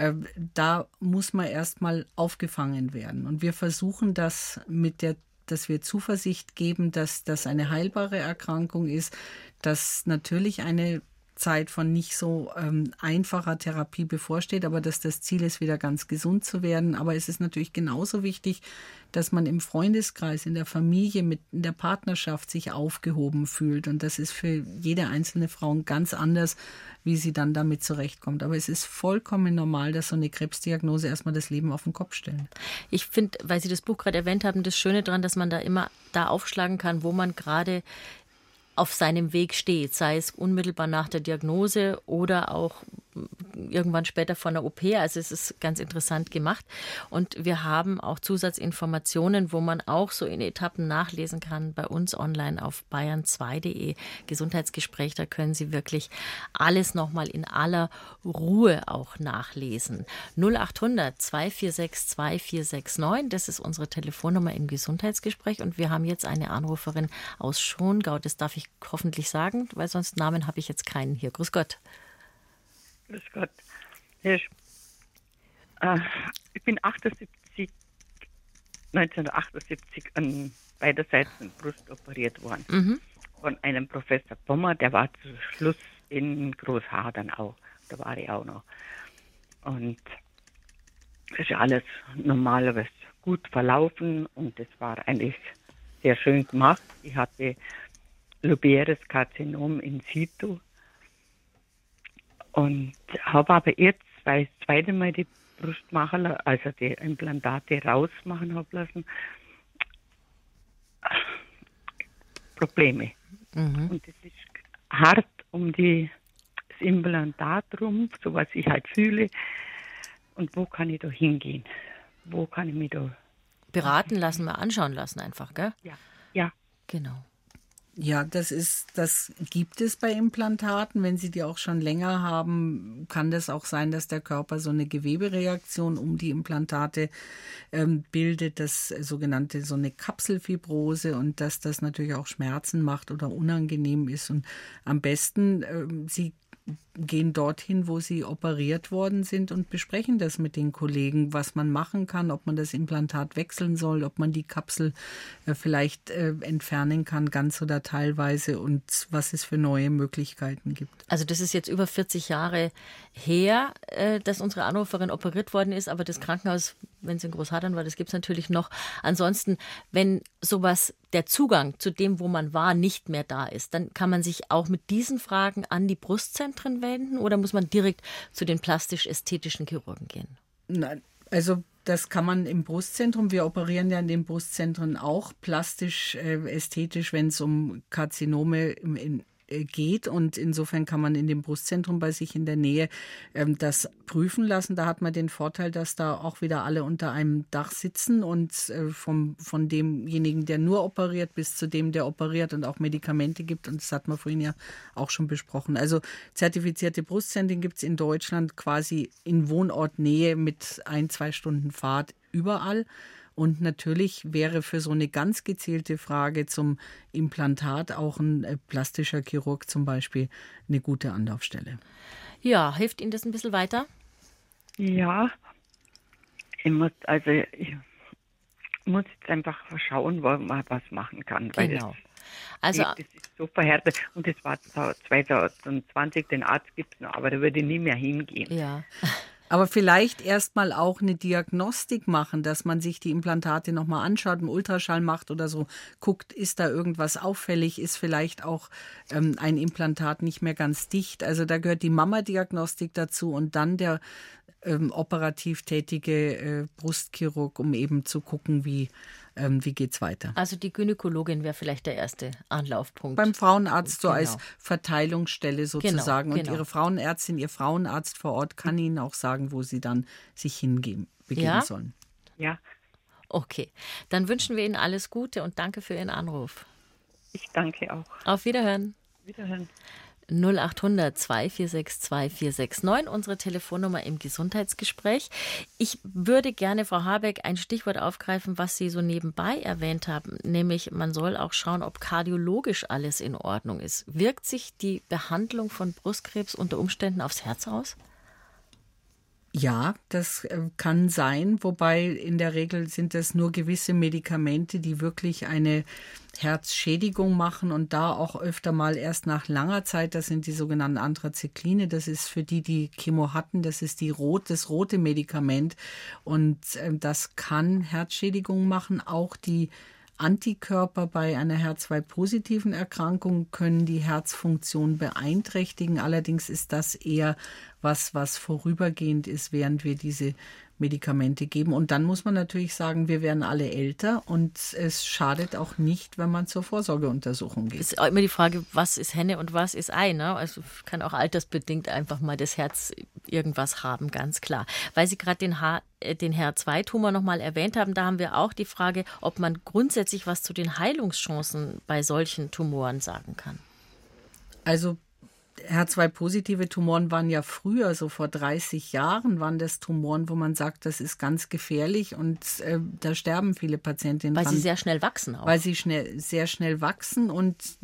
äh, da muss man erstmal aufgefangen werden. Und wir versuchen das mit der dass wir Zuversicht geben, dass das eine heilbare Erkrankung ist, dass natürlich eine Zeit von nicht so ähm, einfacher Therapie bevorsteht, aber dass das Ziel ist, wieder ganz gesund zu werden. Aber es ist natürlich genauso wichtig, dass man im Freundeskreis, in der Familie, mit in der Partnerschaft sich aufgehoben fühlt. Und das ist für jede einzelne Frau ganz anders, wie sie dann damit zurechtkommt. Aber es ist vollkommen normal, dass so eine Krebsdiagnose erstmal das Leben auf den Kopf stellt. Ich finde, weil Sie das Buch gerade erwähnt haben, das Schöne daran, dass man da immer da aufschlagen kann, wo man gerade auf seinem Weg steht, sei es unmittelbar nach der Diagnose oder auch irgendwann später von der OP. Also es ist ganz interessant gemacht. Und wir haben auch Zusatzinformationen, wo man auch so in Etappen nachlesen kann bei uns online auf bayern2.de. Gesundheitsgespräch, da können Sie wirklich alles nochmal in aller Ruhe auch nachlesen. 0800 246 2469, das ist unsere Telefonnummer im Gesundheitsgespräch. Und wir haben jetzt eine Anruferin aus Schongau, das darf ich hoffentlich sagen, weil sonst Namen habe ich jetzt keinen hier. Grüß Gott. Grüß Gott. Ich, äh, ich bin 78, 1978 an beider Seiten Brust operiert worden. Mhm. Von einem Professor Pommer, der war zu Schluss in Großhadern auch. Da war ich auch noch. Und das ist ja alles normalerweise gut verlaufen und es war eigentlich sehr schön gemacht. Ich hatte lobiäres Karzinom in situ. Und habe aber jetzt, weil ich das zweite Mal die Brust machen, also die Implantate rausmachen habe lassen, Probleme. Mhm. Und es ist hart um die, das Implantat rum, so was ich halt fühle. Und wo kann ich da hingehen? Wo kann ich mich da beraten lassen, mal anschauen lassen einfach, gell? Ja. Ja. Genau. Ja, das ist, das gibt es bei Implantaten. Wenn Sie die auch schon länger haben, kann das auch sein, dass der Körper so eine Gewebereaktion um die Implantate ähm, bildet, das sogenannte so eine Kapselfibrose und dass das natürlich auch Schmerzen macht oder unangenehm ist. Und am besten, ähm, Sie gehen dorthin, wo sie operiert worden sind und besprechen das mit den Kollegen, was man machen kann, ob man das Implantat wechseln soll, ob man die Kapsel äh, vielleicht äh, entfernen kann, ganz oder teilweise und was es für neue Möglichkeiten gibt. Also das ist jetzt über 40 Jahre her, äh, dass unsere Anruferin operiert worden ist, aber das Krankenhaus, wenn es in Großhadern war, das gibt es natürlich noch. Ansonsten, wenn sowas, der Zugang zu dem, wo man war, nicht mehr da ist, dann kann man sich auch mit diesen Fragen an die Brustzentren wenden oder muss man direkt zu den plastisch-ästhetischen Chirurgen gehen? Nein, also das kann man im Brustzentrum. Wir operieren ja in den Brustzentren auch plastisch, äh, ästhetisch, wenn es um Karzinome in, äh, geht. Und insofern kann man in dem Brustzentrum bei sich in der Nähe ähm, das prüfen lassen. Da hat man den Vorteil, dass da auch wieder alle unter einem Dach sitzen und äh, vom, von demjenigen, der nur operiert, bis zu dem, der operiert und auch Medikamente gibt. Und das hat man vorhin ja auch schon besprochen. Also zertifizierte Brustzentren gibt es in Deutschland quasi in Wohnortnähe mit ein, zwei Stunden Fahrt überall. Und natürlich wäre für so eine ganz gezielte Frage zum Implantat auch ein äh, plastischer Chirurg zum Beispiel eine gute Anlaufstelle. Ja, hilft Ihnen das ein bisschen weiter? Ja, ich muss, also ich muss jetzt einfach schauen, wo man was machen kann. Genau. Also, das ist so verhärtet. Und das war 2020, den Arzt gibt es noch, aber da würde ich nie mehr hingehen. Ja. Aber vielleicht erstmal auch eine Diagnostik machen, dass man sich die Implantate nochmal anschaut, einen Ultraschall macht oder so, guckt, ist da irgendwas auffällig, ist vielleicht auch ähm, ein Implantat nicht mehr ganz dicht. Also da gehört die Mama-Diagnostik dazu und dann der ähm, operativ tätige äh, Brustchirurg, um eben zu gucken, wie ähm, wie geht es weiter. Also die Gynäkologin wäre vielleicht der erste Anlaufpunkt. Beim Frauenarzt genau. so als Verteilungsstelle sozusagen. Genau, genau. Und Ihre Frauenärztin, Ihr Frauenarzt vor Ort kann Ihnen auch sagen, wo Sie dann sich hingeben, begeben ja? sollen. Ja. Okay, dann wünschen wir Ihnen alles Gute und danke für Ihren Anruf. Ich danke auch. Auf Wiederhören. Wiederhören. 0800 246 2469, unsere Telefonnummer im Gesundheitsgespräch. Ich würde gerne, Frau Habeck, ein Stichwort aufgreifen, was Sie so nebenbei erwähnt haben, nämlich man soll auch schauen, ob kardiologisch alles in Ordnung ist. Wirkt sich die Behandlung von Brustkrebs unter Umständen aufs Herz aus? Ja, das äh, kann sein, wobei in der Regel sind es nur gewisse Medikamente, die wirklich eine Herzschädigung machen und da auch öfter mal erst nach langer Zeit, das sind die sogenannten Anthrazykline, das ist für die, die Chemo hatten, das ist die rot, das rote Medikament und äh, das kann Herzschädigung machen, auch die Antikörper bei einer HER2-positiven Erkrankung können die Herzfunktion beeinträchtigen. Allerdings ist das eher was, was vorübergehend ist, während wir diese Medikamente geben. Und dann muss man natürlich sagen, wir werden alle älter und es schadet auch nicht, wenn man zur Vorsorgeuntersuchung geht. Es ist immer die Frage, was ist Henne und was ist Ei. Ne? Also kann auch altersbedingt einfach mal das Herz irgendwas haben, ganz klar. Weil Sie gerade den, H äh, den HER2-Tumor nochmal erwähnt haben, da haben wir auch die Frage, ob man grundsätzlich was zu den Heilungschancen bei solchen Tumoren sagen kann. Also HER2-positive Tumoren waren ja früher, so vor 30 Jahren, waren das Tumoren, wo man sagt, das ist ganz gefährlich und äh, da sterben viele Patientinnen. Weil dran, sie sehr schnell wachsen auch. Weil sie schnell, sehr schnell wachsen und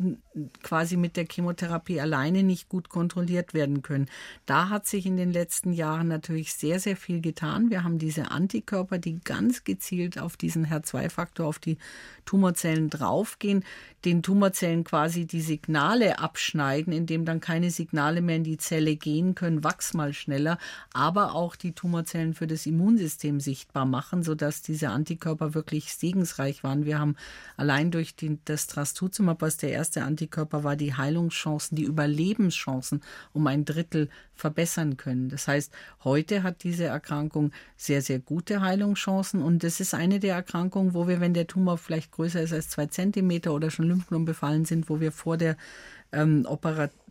quasi mit der Chemotherapie alleine nicht gut kontrolliert werden können. Da hat sich in den letzten Jahren natürlich sehr, sehr viel getan. Wir haben diese Antikörper, die ganz gezielt auf diesen HER2-Faktor, auf die Tumorzellen draufgehen, den Tumorzellen quasi die Signale abschneiden, indem dann keine keine Signale mehr in die Zelle gehen können, wachs mal schneller, aber auch die Tumorzellen für das Immunsystem sichtbar machen, sodass diese Antikörper wirklich segensreich waren. Wir haben allein durch die, das Trastuzumab, was der erste Antikörper war, die Heilungschancen, die Überlebenschancen um ein Drittel verbessern können. Das heißt, heute hat diese Erkrankung sehr, sehr gute Heilungschancen und das ist eine der Erkrankungen, wo wir, wenn der Tumor vielleicht größer ist als zwei Zentimeter oder schon Lymphknoten befallen sind, wo wir vor der ähm, Operation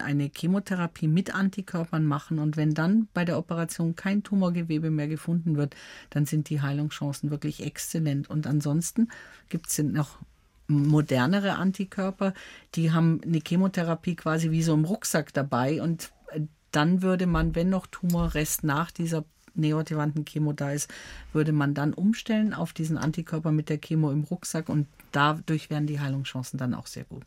eine Chemotherapie mit Antikörpern machen und wenn dann bei der Operation kein Tumorgewebe mehr gefunden wird, dann sind die Heilungschancen wirklich exzellent. Und ansonsten gibt es noch modernere Antikörper, die haben eine Chemotherapie quasi wie so im Rucksack dabei und äh, dann würde man, wenn noch Tumorrest nach dieser neoadjuvanten Chemo da ist, würde man dann umstellen auf diesen Antikörper mit der Chemo im Rucksack und dadurch wären die Heilungschancen dann auch sehr gut.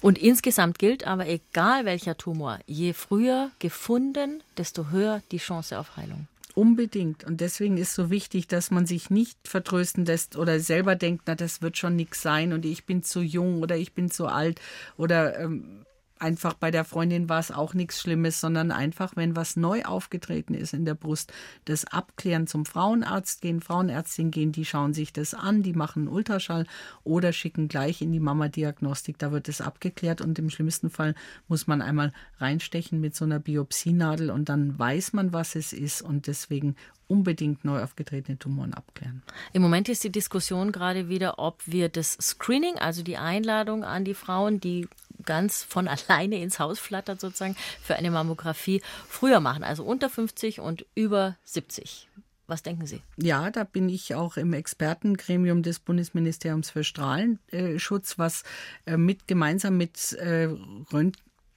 Und insgesamt gilt aber, egal welcher Tumor, je früher gefunden, desto höher die Chance auf Heilung. Unbedingt. Und deswegen ist so wichtig, dass man sich nicht vertrösten lässt oder selber denkt, na, das wird schon nichts sein und ich bin zu jung oder ich bin zu alt oder ähm, einfach bei der Freundin war es auch nichts Schlimmes, sondern einfach, wenn was neu aufgetreten ist in der Brust, das abklären zum Frauenarzt gehen, Frauenärztin gehen, die schauen sich das an, die machen einen Ultraschall oder schicken gleich in die Mama-Diagnostik, da wird es abgeklärt und im schlimmsten Fall muss man einmal reinstechen mit so einer Biopsienadel und dann weiß man, was es ist und deswegen unbedingt neu aufgetretene Tumoren abklären. Im Moment ist die Diskussion gerade wieder, ob wir das Screening, also die Einladung an die Frauen, die ganz von alleine ins Haus flattert sozusagen für eine Mammographie früher machen, also unter 50 und über 70. Was denken Sie? Ja, da bin ich auch im Expertengremium des Bundesministeriums für Strahlenschutz, was äh, mit gemeinsam mit äh,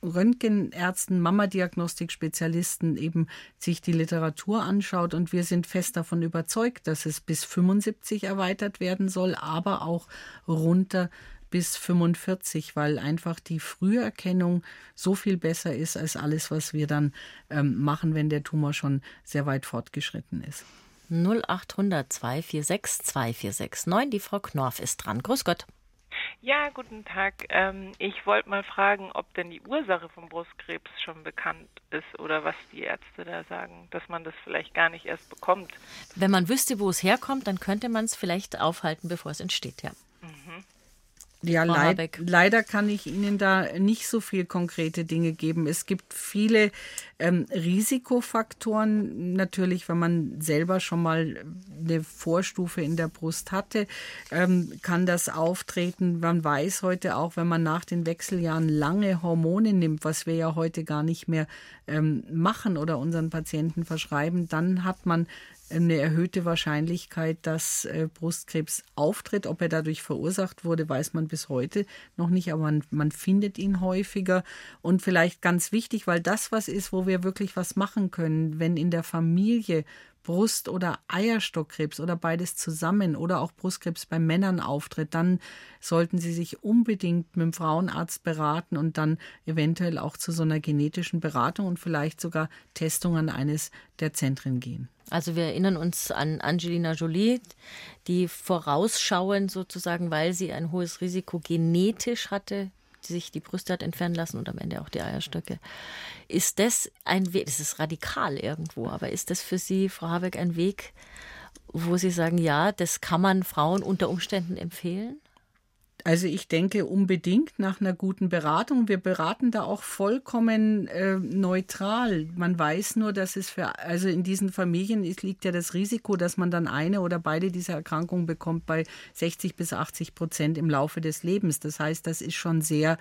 Röntgenärzten, Mama-Diagnostik-Spezialisten eben sich die Literatur anschaut und wir sind fest davon überzeugt, dass es bis 75 erweitert werden soll, aber auch runter bis 45, weil einfach die Früherkennung so viel besser ist als alles, was wir dann ähm, machen, wenn der Tumor schon sehr weit fortgeschritten ist. 0800 246 2469. Die Frau Knorf ist dran. Grüß Gott. Ja, guten Tag. Ähm, ich wollte mal fragen, ob denn die Ursache vom Brustkrebs schon bekannt ist oder was die Ärzte da sagen, dass man das vielleicht gar nicht erst bekommt. Wenn man wüsste, wo es herkommt, dann könnte man es vielleicht aufhalten, bevor es entsteht, ja. Ja, leid, leider kann ich Ihnen da nicht so viel konkrete Dinge geben. Es gibt viele ähm, Risikofaktoren. Natürlich, wenn man selber schon mal eine Vorstufe in der Brust hatte, ähm, kann das auftreten. Man weiß heute auch, wenn man nach den Wechseljahren lange Hormone nimmt, was wir ja heute gar nicht mehr ähm, machen oder unseren Patienten verschreiben, dann hat man eine erhöhte Wahrscheinlichkeit, dass äh, Brustkrebs auftritt. Ob er dadurch verursacht wurde, weiß man bis heute noch nicht, aber man, man findet ihn häufiger. Und vielleicht ganz wichtig, weil das was ist, wo wir wirklich was machen können, wenn in der Familie Brust- oder Eierstockkrebs oder beides zusammen oder auch Brustkrebs bei Männern auftritt, dann sollten Sie sich unbedingt mit dem Frauenarzt beraten und dann eventuell auch zu so einer genetischen Beratung und vielleicht sogar Testung an eines der Zentren gehen. Also wir erinnern uns an Angelina Jolie, die vorausschauend sozusagen, weil sie ein hohes Risiko genetisch hatte, sich die Brüste hat entfernen lassen und am Ende auch die Eierstöcke. Ist das ein Weg, das ist radikal irgendwo, aber ist das für Sie, Frau Habeck, ein Weg, wo Sie sagen, ja, das kann man Frauen unter Umständen empfehlen? Also ich denke unbedingt nach einer guten Beratung. Wir beraten da auch vollkommen äh, neutral. Man weiß nur, dass es für, also in diesen Familien liegt ja das Risiko, dass man dann eine oder beide dieser Erkrankungen bekommt bei 60 bis 80 Prozent im Laufe des Lebens. Das heißt, das ist schon sehr,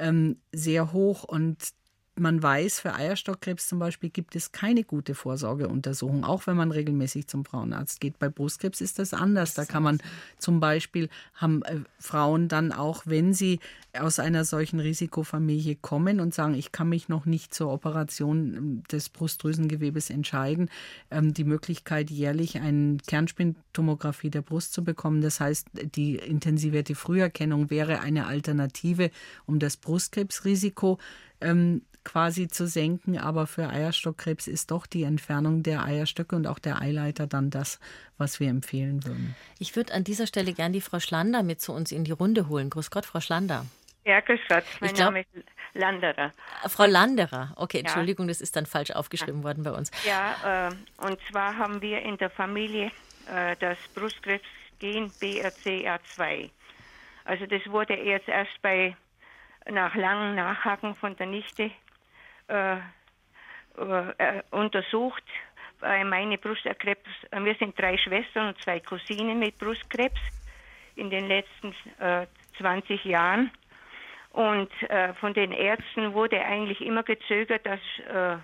ähm, sehr hoch und man weiß, für Eierstockkrebs zum Beispiel gibt es keine gute Vorsorgeuntersuchung, auch wenn man regelmäßig zum Frauenarzt geht. Bei Brustkrebs ist das anders. Da kann man zum Beispiel, haben äh, Frauen dann auch, wenn sie aus einer solchen Risikofamilie kommen und sagen, ich kann mich noch nicht zur Operation ähm, des Brustdrüsengewebes entscheiden, ähm, die Möglichkeit, jährlich eine Kernspintomographie der Brust zu bekommen. Das heißt, die intensivierte Früherkennung wäre eine Alternative, um das Brustkrebsrisiko ähm, quasi zu senken, aber für Eierstockkrebs ist doch die Entfernung der Eierstöcke und auch der Eileiter dann das, was wir empfehlen würden. Ich würde an dieser Stelle gern die Frau Schlander mit zu uns in die Runde holen. Grüß Gott, Frau Schlander. Erkelschatz, mein glaub, Name ist Landerer. Frau Landerer, okay, Entschuldigung, ja. das ist dann falsch aufgeschrieben worden bei uns. Ja, äh, und zwar haben wir in der Familie äh, das Brustkrebsgen BRCA2. Also das wurde jetzt erst bei nach langem Nachhaken von der Nichte äh, äh, untersucht. Bei meine Brustkrebs, wir sind drei Schwestern und zwei Cousinen mit Brustkrebs in den letzten 20 äh, Jahren. Und äh, von den Ärzten wurde eigentlich immer gezögert, das äh,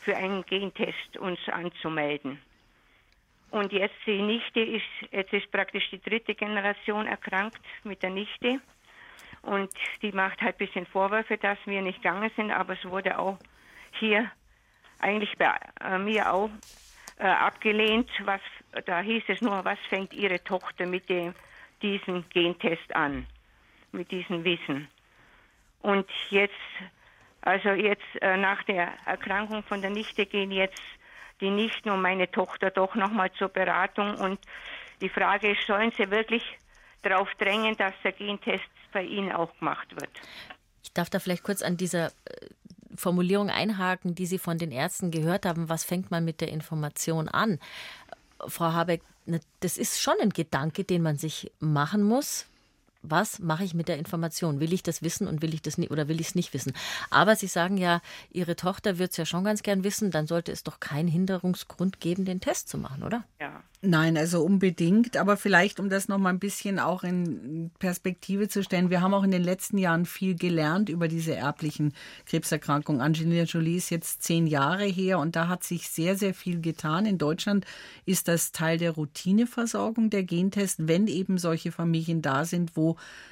für einen Gentest uns anzumelden. Und jetzt die Nichte ist, jetzt ist praktisch die dritte Generation erkrankt mit der Nichte. Und die macht halt ein bisschen Vorwürfe, dass wir nicht gegangen sind, aber es wurde auch hier eigentlich bei äh, mir auch äh, abgelehnt. Was, da hieß es nur, was fängt Ihre Tochter mit dem, diesem Gentest an, mit diesem Wissen. Und jetzt, also jetzt äh, nach der Erkrankung von der Nichte gehen jetzt die Nichten und meine Tochter doch nochmal zur Beratung. Und die Frage ist, sollen sie wirklich darauf drängen, dass der Gentest bei ihnen auch gemacht wird? Ich darf da vielleicht kurz an dieser äh, Formulierung einhaken, die Sie von den Ärzten gehört haben. Was fängt man mit der Information an? Frau Habeck, das ist schon ein Gedanke, den man sich machen muss was mache ich mit der Information? Will ich das wissen und will ich das nicht oder will ich es nicht wissen? Aber Sie sagen ja, Ihre Tochter wird es ja schon ganz gern wissen, dann sollte es doch keinen Hinderungsgrund geben, den Test zu machen, oder? Ja. Nein, also unbedingt. Aber vielleicht, um das noch mal ein bisschen auch in Perspektive zu stellen, wir haben auch in den letzten Jahren viel gelernt über diese erblichen Krebserkrankungen. Angelina Jolie ist jetzt zehn Jahre her und da hat sich sehr, sehr viel getan. In Deutschland ist das Teil der Routineversorgung der Gentest, wenn eben solche Familien da sind, wo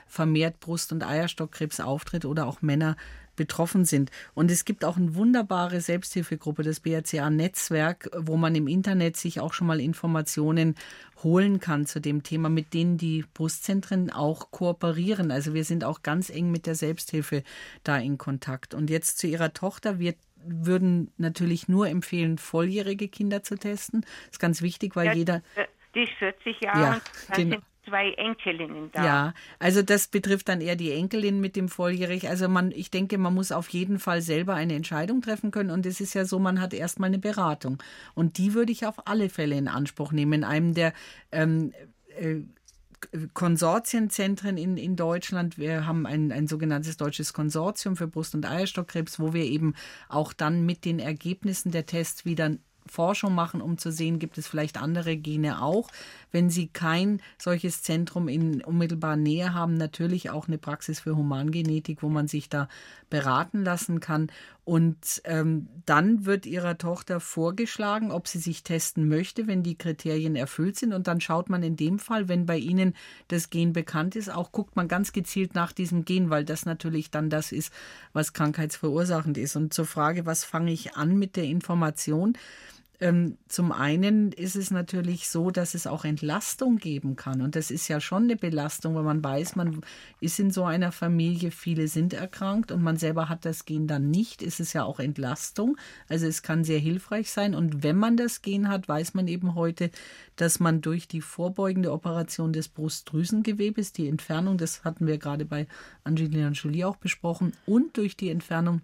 vermehrt Brust- und Eierstockkrebs auftritt oder auch Männer betroffen sind. Und es gibt auch eine wunderbare Selbsthilfegruppe, das BRCA-Netzwerk, wo man im Internet sich auch schon mal Informationen holen kann zu dem Thema, mit denen die Brustzentren auch kooperieren. Also wir sind auch ganz eng mit der Selbsthilfe da in Kontakt. Und jetzt zu Ihrer Tochter. Wir würden natürlich nur empfehlen, volljährige Kinder zu testen. Das ist ganz wichtig, weil ja, jeder. Die ist 40 Jahre. Ja, genau zwei Enkelinnen da. Ja, also das betrifft dann eher die Enkelin mit dem Volljährig. Also man, ich denke, man muss auf jeden Fall selber eine Entscheidung treffen können. Und es ist ja so, man hat erstmal eine Beratung. Und die würde ich auf alle Fälle in Anspruch nehmen. In einem der ähm, äh, Konsortienzentren in, in Deutschland. Wir haben ein, ein sogenanntes deutsches Konsortium für Brust- und Eierstockkrebs, wo wir eben auch dann mit den Ergebnissen der Tests wieder Forschung machen, um zu sehen, gibt es vielleicht andere Gene auch. Wenn Sie kein solches Zentrum in unmittelbarer Nähe haben, natürlich auch eine Praxis für Humangenetik, wo man sich da beraten lassen kann. Und ähm, dann wird Ihrer Tochter vorgeschlagen, ob sie sich testen möchte, wenn die Kriterien erfüllt sind. Und dann schaut man in dem Fall, wenn bei Ihnen das Gen bekannt ist, auch guckt man ganz gezielt nach diesem Gen, weil das natürlich dann das ist, was krankheitsverursachend ist. Und zur Frage, was fange ich an mit der Information? Ähm, zum einen ist es natürlich so, dass es auch Entlastung geben kann. Und das ist ja schon eine Belastung, wenn man weiß, man ist in so einer Familie, viele sind erkrankt und man selber hat das Gen dann nicht, ist es ja auch Entlastung. Also es kann sehr hilfreich sein. Und wenn man das Gen hat, weiß man eben heute, dass man durch die vorbeugende Operation des Brustdrüsengewebes, die Entfernung, das hatten wir gerade bei Angelina Jolie auch besprochen, und durch die Entfernung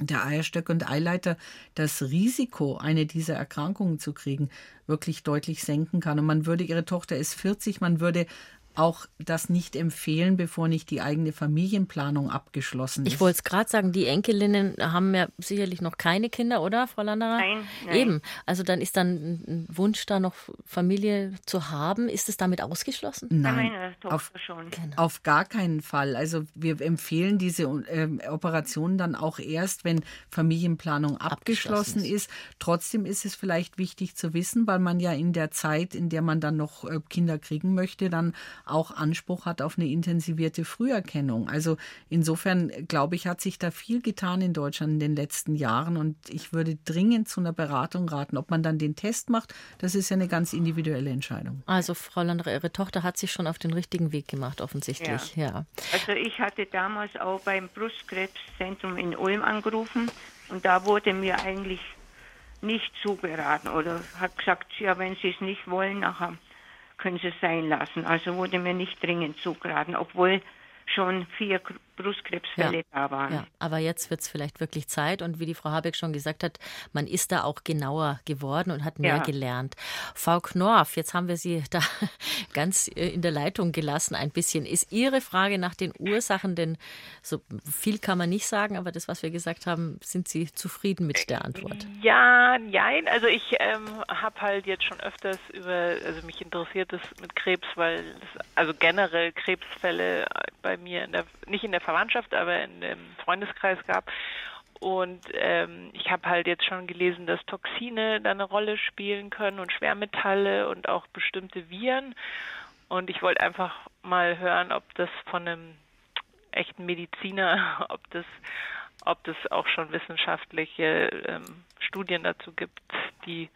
der Eierstöcke und Eileiter das Risiko, eine dieser Erkrankungen zu kriegen, wirklich deutlich senken kann. Und man würde, ihre Tochter ist 40, man würde auch das nicht empfehlen, bevor nicht die eigene Familienplanung abgeschlossen ist. Ich wollte es gerade sagen, die Enkelinnen haben ja sicherlich noch keine Kinder, oder, Frau Landerer? Nein, nein. Eben. Also dann ist dann ein Wunsch, da noch Familie zu haben. Ist es damit ausgeschlossen? Nein, auf, schon. Genau. auf gar keinen Fall. Also wir empfehlen diese äh, Operationen dann auch erst, wenn Familienplanung abgeschlossen, abgeschlossen ist. ist. Trotzdem ist es vielleicht wichtig zu wissen, weil man ja in der Zeit, in der man dann noch äh, Kinder kriegen möchte, dann auch Anspruch hat auf eine intensivierte Früherkennung. Also insofern glaube ich, hat sich da viel getan in Deutschland in den letzten Jahren und ich würde dringend zu einer Beratung raten. Ob man dann den Test macht, das ist ja eine ganz individuelle Entscheidung. Also Frau Landre, Ihre Tochter hat sich schon auf den richtigen Weg gemacht, offensichtlich. Ja. ja. Also ich hatte damals auch beim Brustkrebszentrum in Ulm angerufen und da wurde mir eigentlich nicht zugeraten oder hat gesagt, ja, wenn Sie es nicht wollen, nachher können Sie sein lassen. Also wurde mir nicht dringend zugeraten, obwohl schon vier Brustkrebsfälle ja. da waren. Ja. Aber jetzt wird es vielleicht wirklich Zeit und wie die Frau Habeck schon gesagt hat, man ist da auch genauer geworden und hat mehr ja. gelernt. Frau Knorf, jetzt haben wir Sie da ganz äh, in der Leitung gelassen ein bisschen. Ist Ihre Frage nach den Ursachen, denn so viel kann man nicht sagen, aber das, was wir gesagt haben, sind Sie zufrieden mit der Antwort? Ja, nein. Also ich ähm, habe halt jetzt schon öfters über, also mich interessiert es mit Krebs, weil das, also generell Krebsfälle bei mir in der, nicht in der Verwandtschaft, aber in dem Freundeskreis gab. Und ähm, ich habe halt jetzt schon gelesen, dass Toxine da eine Rolle spielen können und Schwermetalle und auch bestimmte Viren. Und ich wollte einfach mal hören, ob das von einem echten Mediziner, ob das, ob das auch schon wissenschaftliche ähm, Studien dazu gibt, die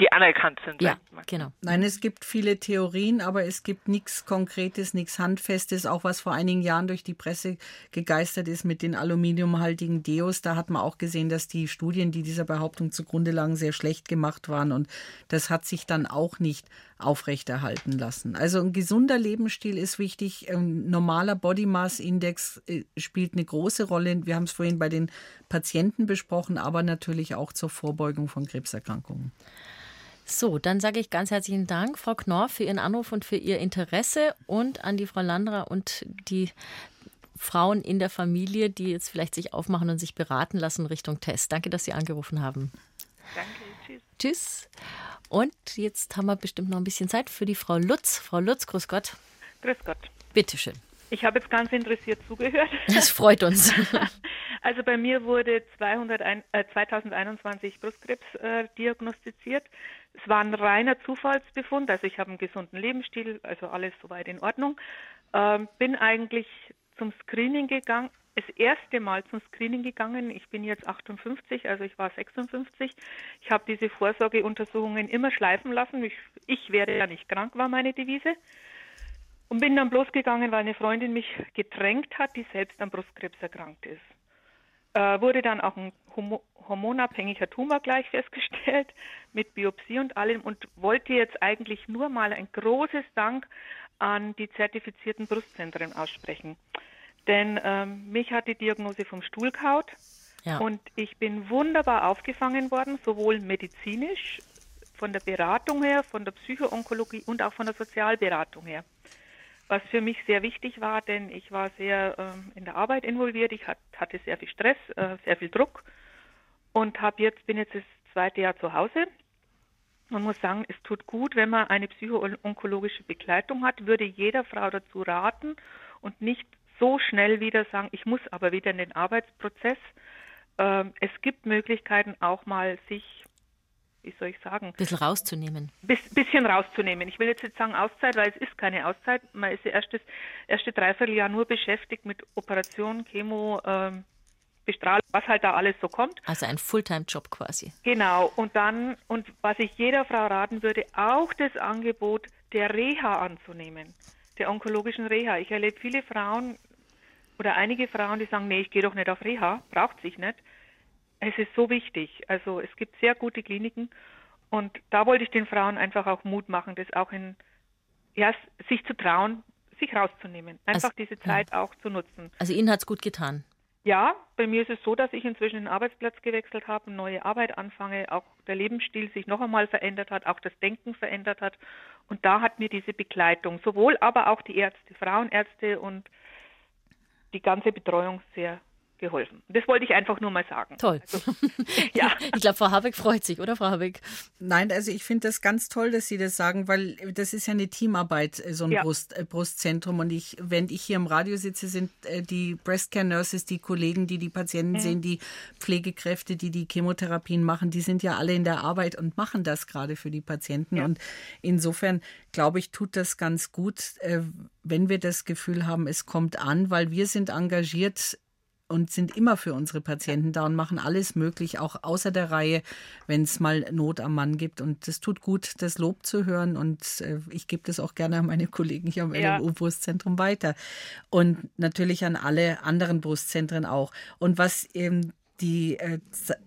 die anerkannt sind. Ja, genau. Nein, es gibt viele Theorien, aber es gibt nichts Konkretes, nichts Handfestes, auch was vor einigen Jahren durch die Presse gegeistert ist mit den aluminiumhaltigen Deos. Da hat man auch gesehen, dass die Studien, die dieser Behauptung zugrunde lagen, sehr schlecht gemacht waren und das hat sich dann auch nicht aufrechterhalten lassen. Also ein gesunder Lebensstil ist wichtig. Ein normaler Body Mass Index äh, spielt eine große Rolle. Wir haben es vorhin bei den Patienten besprochen, aber natürlich auch zur Vorbeugung von Krebserkrankungen. So, dann sage ich ganz herzlichen Dank, Frau Knorr, für Ihren Anruf und für Ihr Interesse und an die Frau Landra und die Frauen in der Familie, die jetzt vielleicht sich aufmachen und sich beraten lassen Richtung Test. Danke, dass Sie angerufen haben. Danke, tschüss. Tschüss. Und jetzt haben wir bestimmt noch ein bisschen Zeit für die Frau Lutz. Frau Lutz, grüß Gott. Grüß Gott. Bitteschön. Ich habe jetzt ganz interessiert zugehört. Das freut uns. Also bei mir wurde 201, äh, 2021 Brustkrebs äh, diagnostiziert. Es war ein reiner Zufallsbefund, also ich habe einen gesunden Lebensstil, also alles soweit in Ordnung. Ähm, bin eigentlich zum Screening gegangen, das erste Mal zum Screening gegangen. Ich bin jetzt 58, also ich war 56. Ich habe diese Vorsorgeuntersuchungen immer schleifen lassen. Ich, ich werde ja nicht krank, war meine Devise. Und bin dann bloß gegangen, weil eine Freundin mich gedrängt hat, die selbst an Brustkrebs erkrankt ist. Äh, wurde dann auch ein hormonabhängiger Tumor gleich festgestellt mit Biopsie und allem und wollte jetzt eigentlich nur mal ein großes Dank an die zertifizierten Brustzentren aussprechen. Denn ähm, mich hat die Diagnose vom Stuhl kaut ja. und ich bin wunderbar aufgefangen worden, sowohl medizinisch, von der Beratung her, von der Psychoonkologie und auch von der Sozialberatung her. Was für mich sehr wichtig war, denn ich war sehr ähm, in der Arbeit involviert, ich hat, hatte sehr viel Stress, äh, sehr viel Druck und habe jetzt bin jetzt das zweite Jahr zu Hause und muss sagen, es tut gut, wenn man eine psychoonkologische Begleitung hat, würde jeder Frau dazu raten und nicht so schnell wieder sagen, ich muss aber wieder in den Arbeitsprozess. Ähm, es gibt Möglichkeiten auch mal sich, wie soll ich sagen, ein bisschen rauszunehmen. Bis, bisschen rauszunehmen. Ich will jetzt nicht sagen Auszeit, weil es ist keine Auszeit. Man ist ja erst das erste Dreivierteljahr nur beschäftigt mit Operationen, Chemo, ähm, Bestrahlung, was halt da alles so kommt. Also ein Fulltime-Job quasi. Genau. Und dann, und was ich jeder Frau raten würde, auch das Angebot der Reha anzunehmen der onkologischen Reha. Ich erlebe viele Frauen oder einige Frauen, die sagen, nee, ich gehe doch nicht auf Reha, braucht sich nicht. Es ist so wichtig. Also es gibt sehr gute Kliniken und da wollte ich den Frauen einfach auch Mut machen, das auch in, ja, sich zu trauen, sich rauszunehmen. Einfach also, diese Zeit ja. auch zu nutzen. Also Ihnen hat es gut getan. Ja, bei mir ist es so, dass ich inzwischen den Arbeitsplatz gewechselt habe, neue Arbeit anfange, auch der Lebensstil sich noch einmal verändert hat, auch das Denken verändert hat. Und da hat mir diese Begleitung, sowohl aber auch die Ärzte, Frauenärzte und die ganze Betreuung sehr geholfen. Das wollte ich einfach nur mal sagen. Toll. Also, ja. Ich glaube, Frau Habeck freut sich, oder Frau Habeck? Nein, also ich finde das ganz toll, dass Sie das sagen, weil das ist ja eine Teamarbeit, äh, so ein ja. Brust, äh, Brustzentrum. Und ich, wenn ich hier im Radio sitze, sind äh, die Breastcare Nurses, die Kollegen, die die Patienten mhm. sehen, die Pflegekräfte, die die Chemotherapien machen, die sind ja alle in der Arbeit und machen das gerade für die Patienten. Ja. Und insofern glaube ich, tut das ganz gut, äh, wenn wir das Gefühl haben, es kommt an, weil wir sind engagiert und sind immer für unsere Patienten da und machen alles möglich, auch außer der Reihe, wenn es mal Not am Mann gibt. Und es tut gut, das Lob zu hören. Und äh, ich gebe das auch gerne an meine Kollegen hier am ja. LMU-Brustzentrum weiter. Und natürlich an alle anderen Brustzentren auch. Und was eben die äh,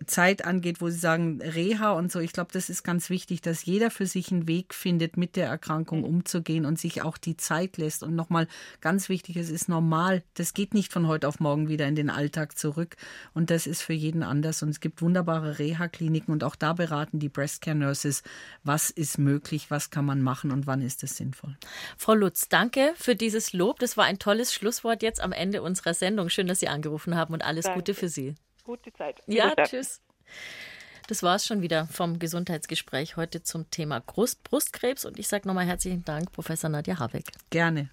Zeit angeht, wo Sie sagen Reha und so. Ich glaube, das ist ganz wichtig, dass jeder für sich einen Weg findet, mit der Erkrankung umzugehen und sich auch die Zeit lässt. Und nochmal ganz wichtig, es ist normal. Das geht nicht von heute auf morgen wieder in den Alltag zurück. Und das ist für jeden anders. Und es gibt wunderbare Reha-Kliniken und auch da beraten die Breast Care Nurses, was ist möglich, was kann man machen und wann ist es sinnvoll. Frau Lutz, danke für dieses Lob. Das war ein tolles Schlusswort jetzt am Ende unserer Sendung. Schön, dass Sie angerufen haben und alles danke. Gute für Sie gute Zeit. Ja, tschüss. Das war es schon wieder vom Gesundheitsgespräch heute zum Thema Brust, Brustkrebs. Und ich sage nochmal herzlichen Dank, Professor Nadja Habeck. Gerne.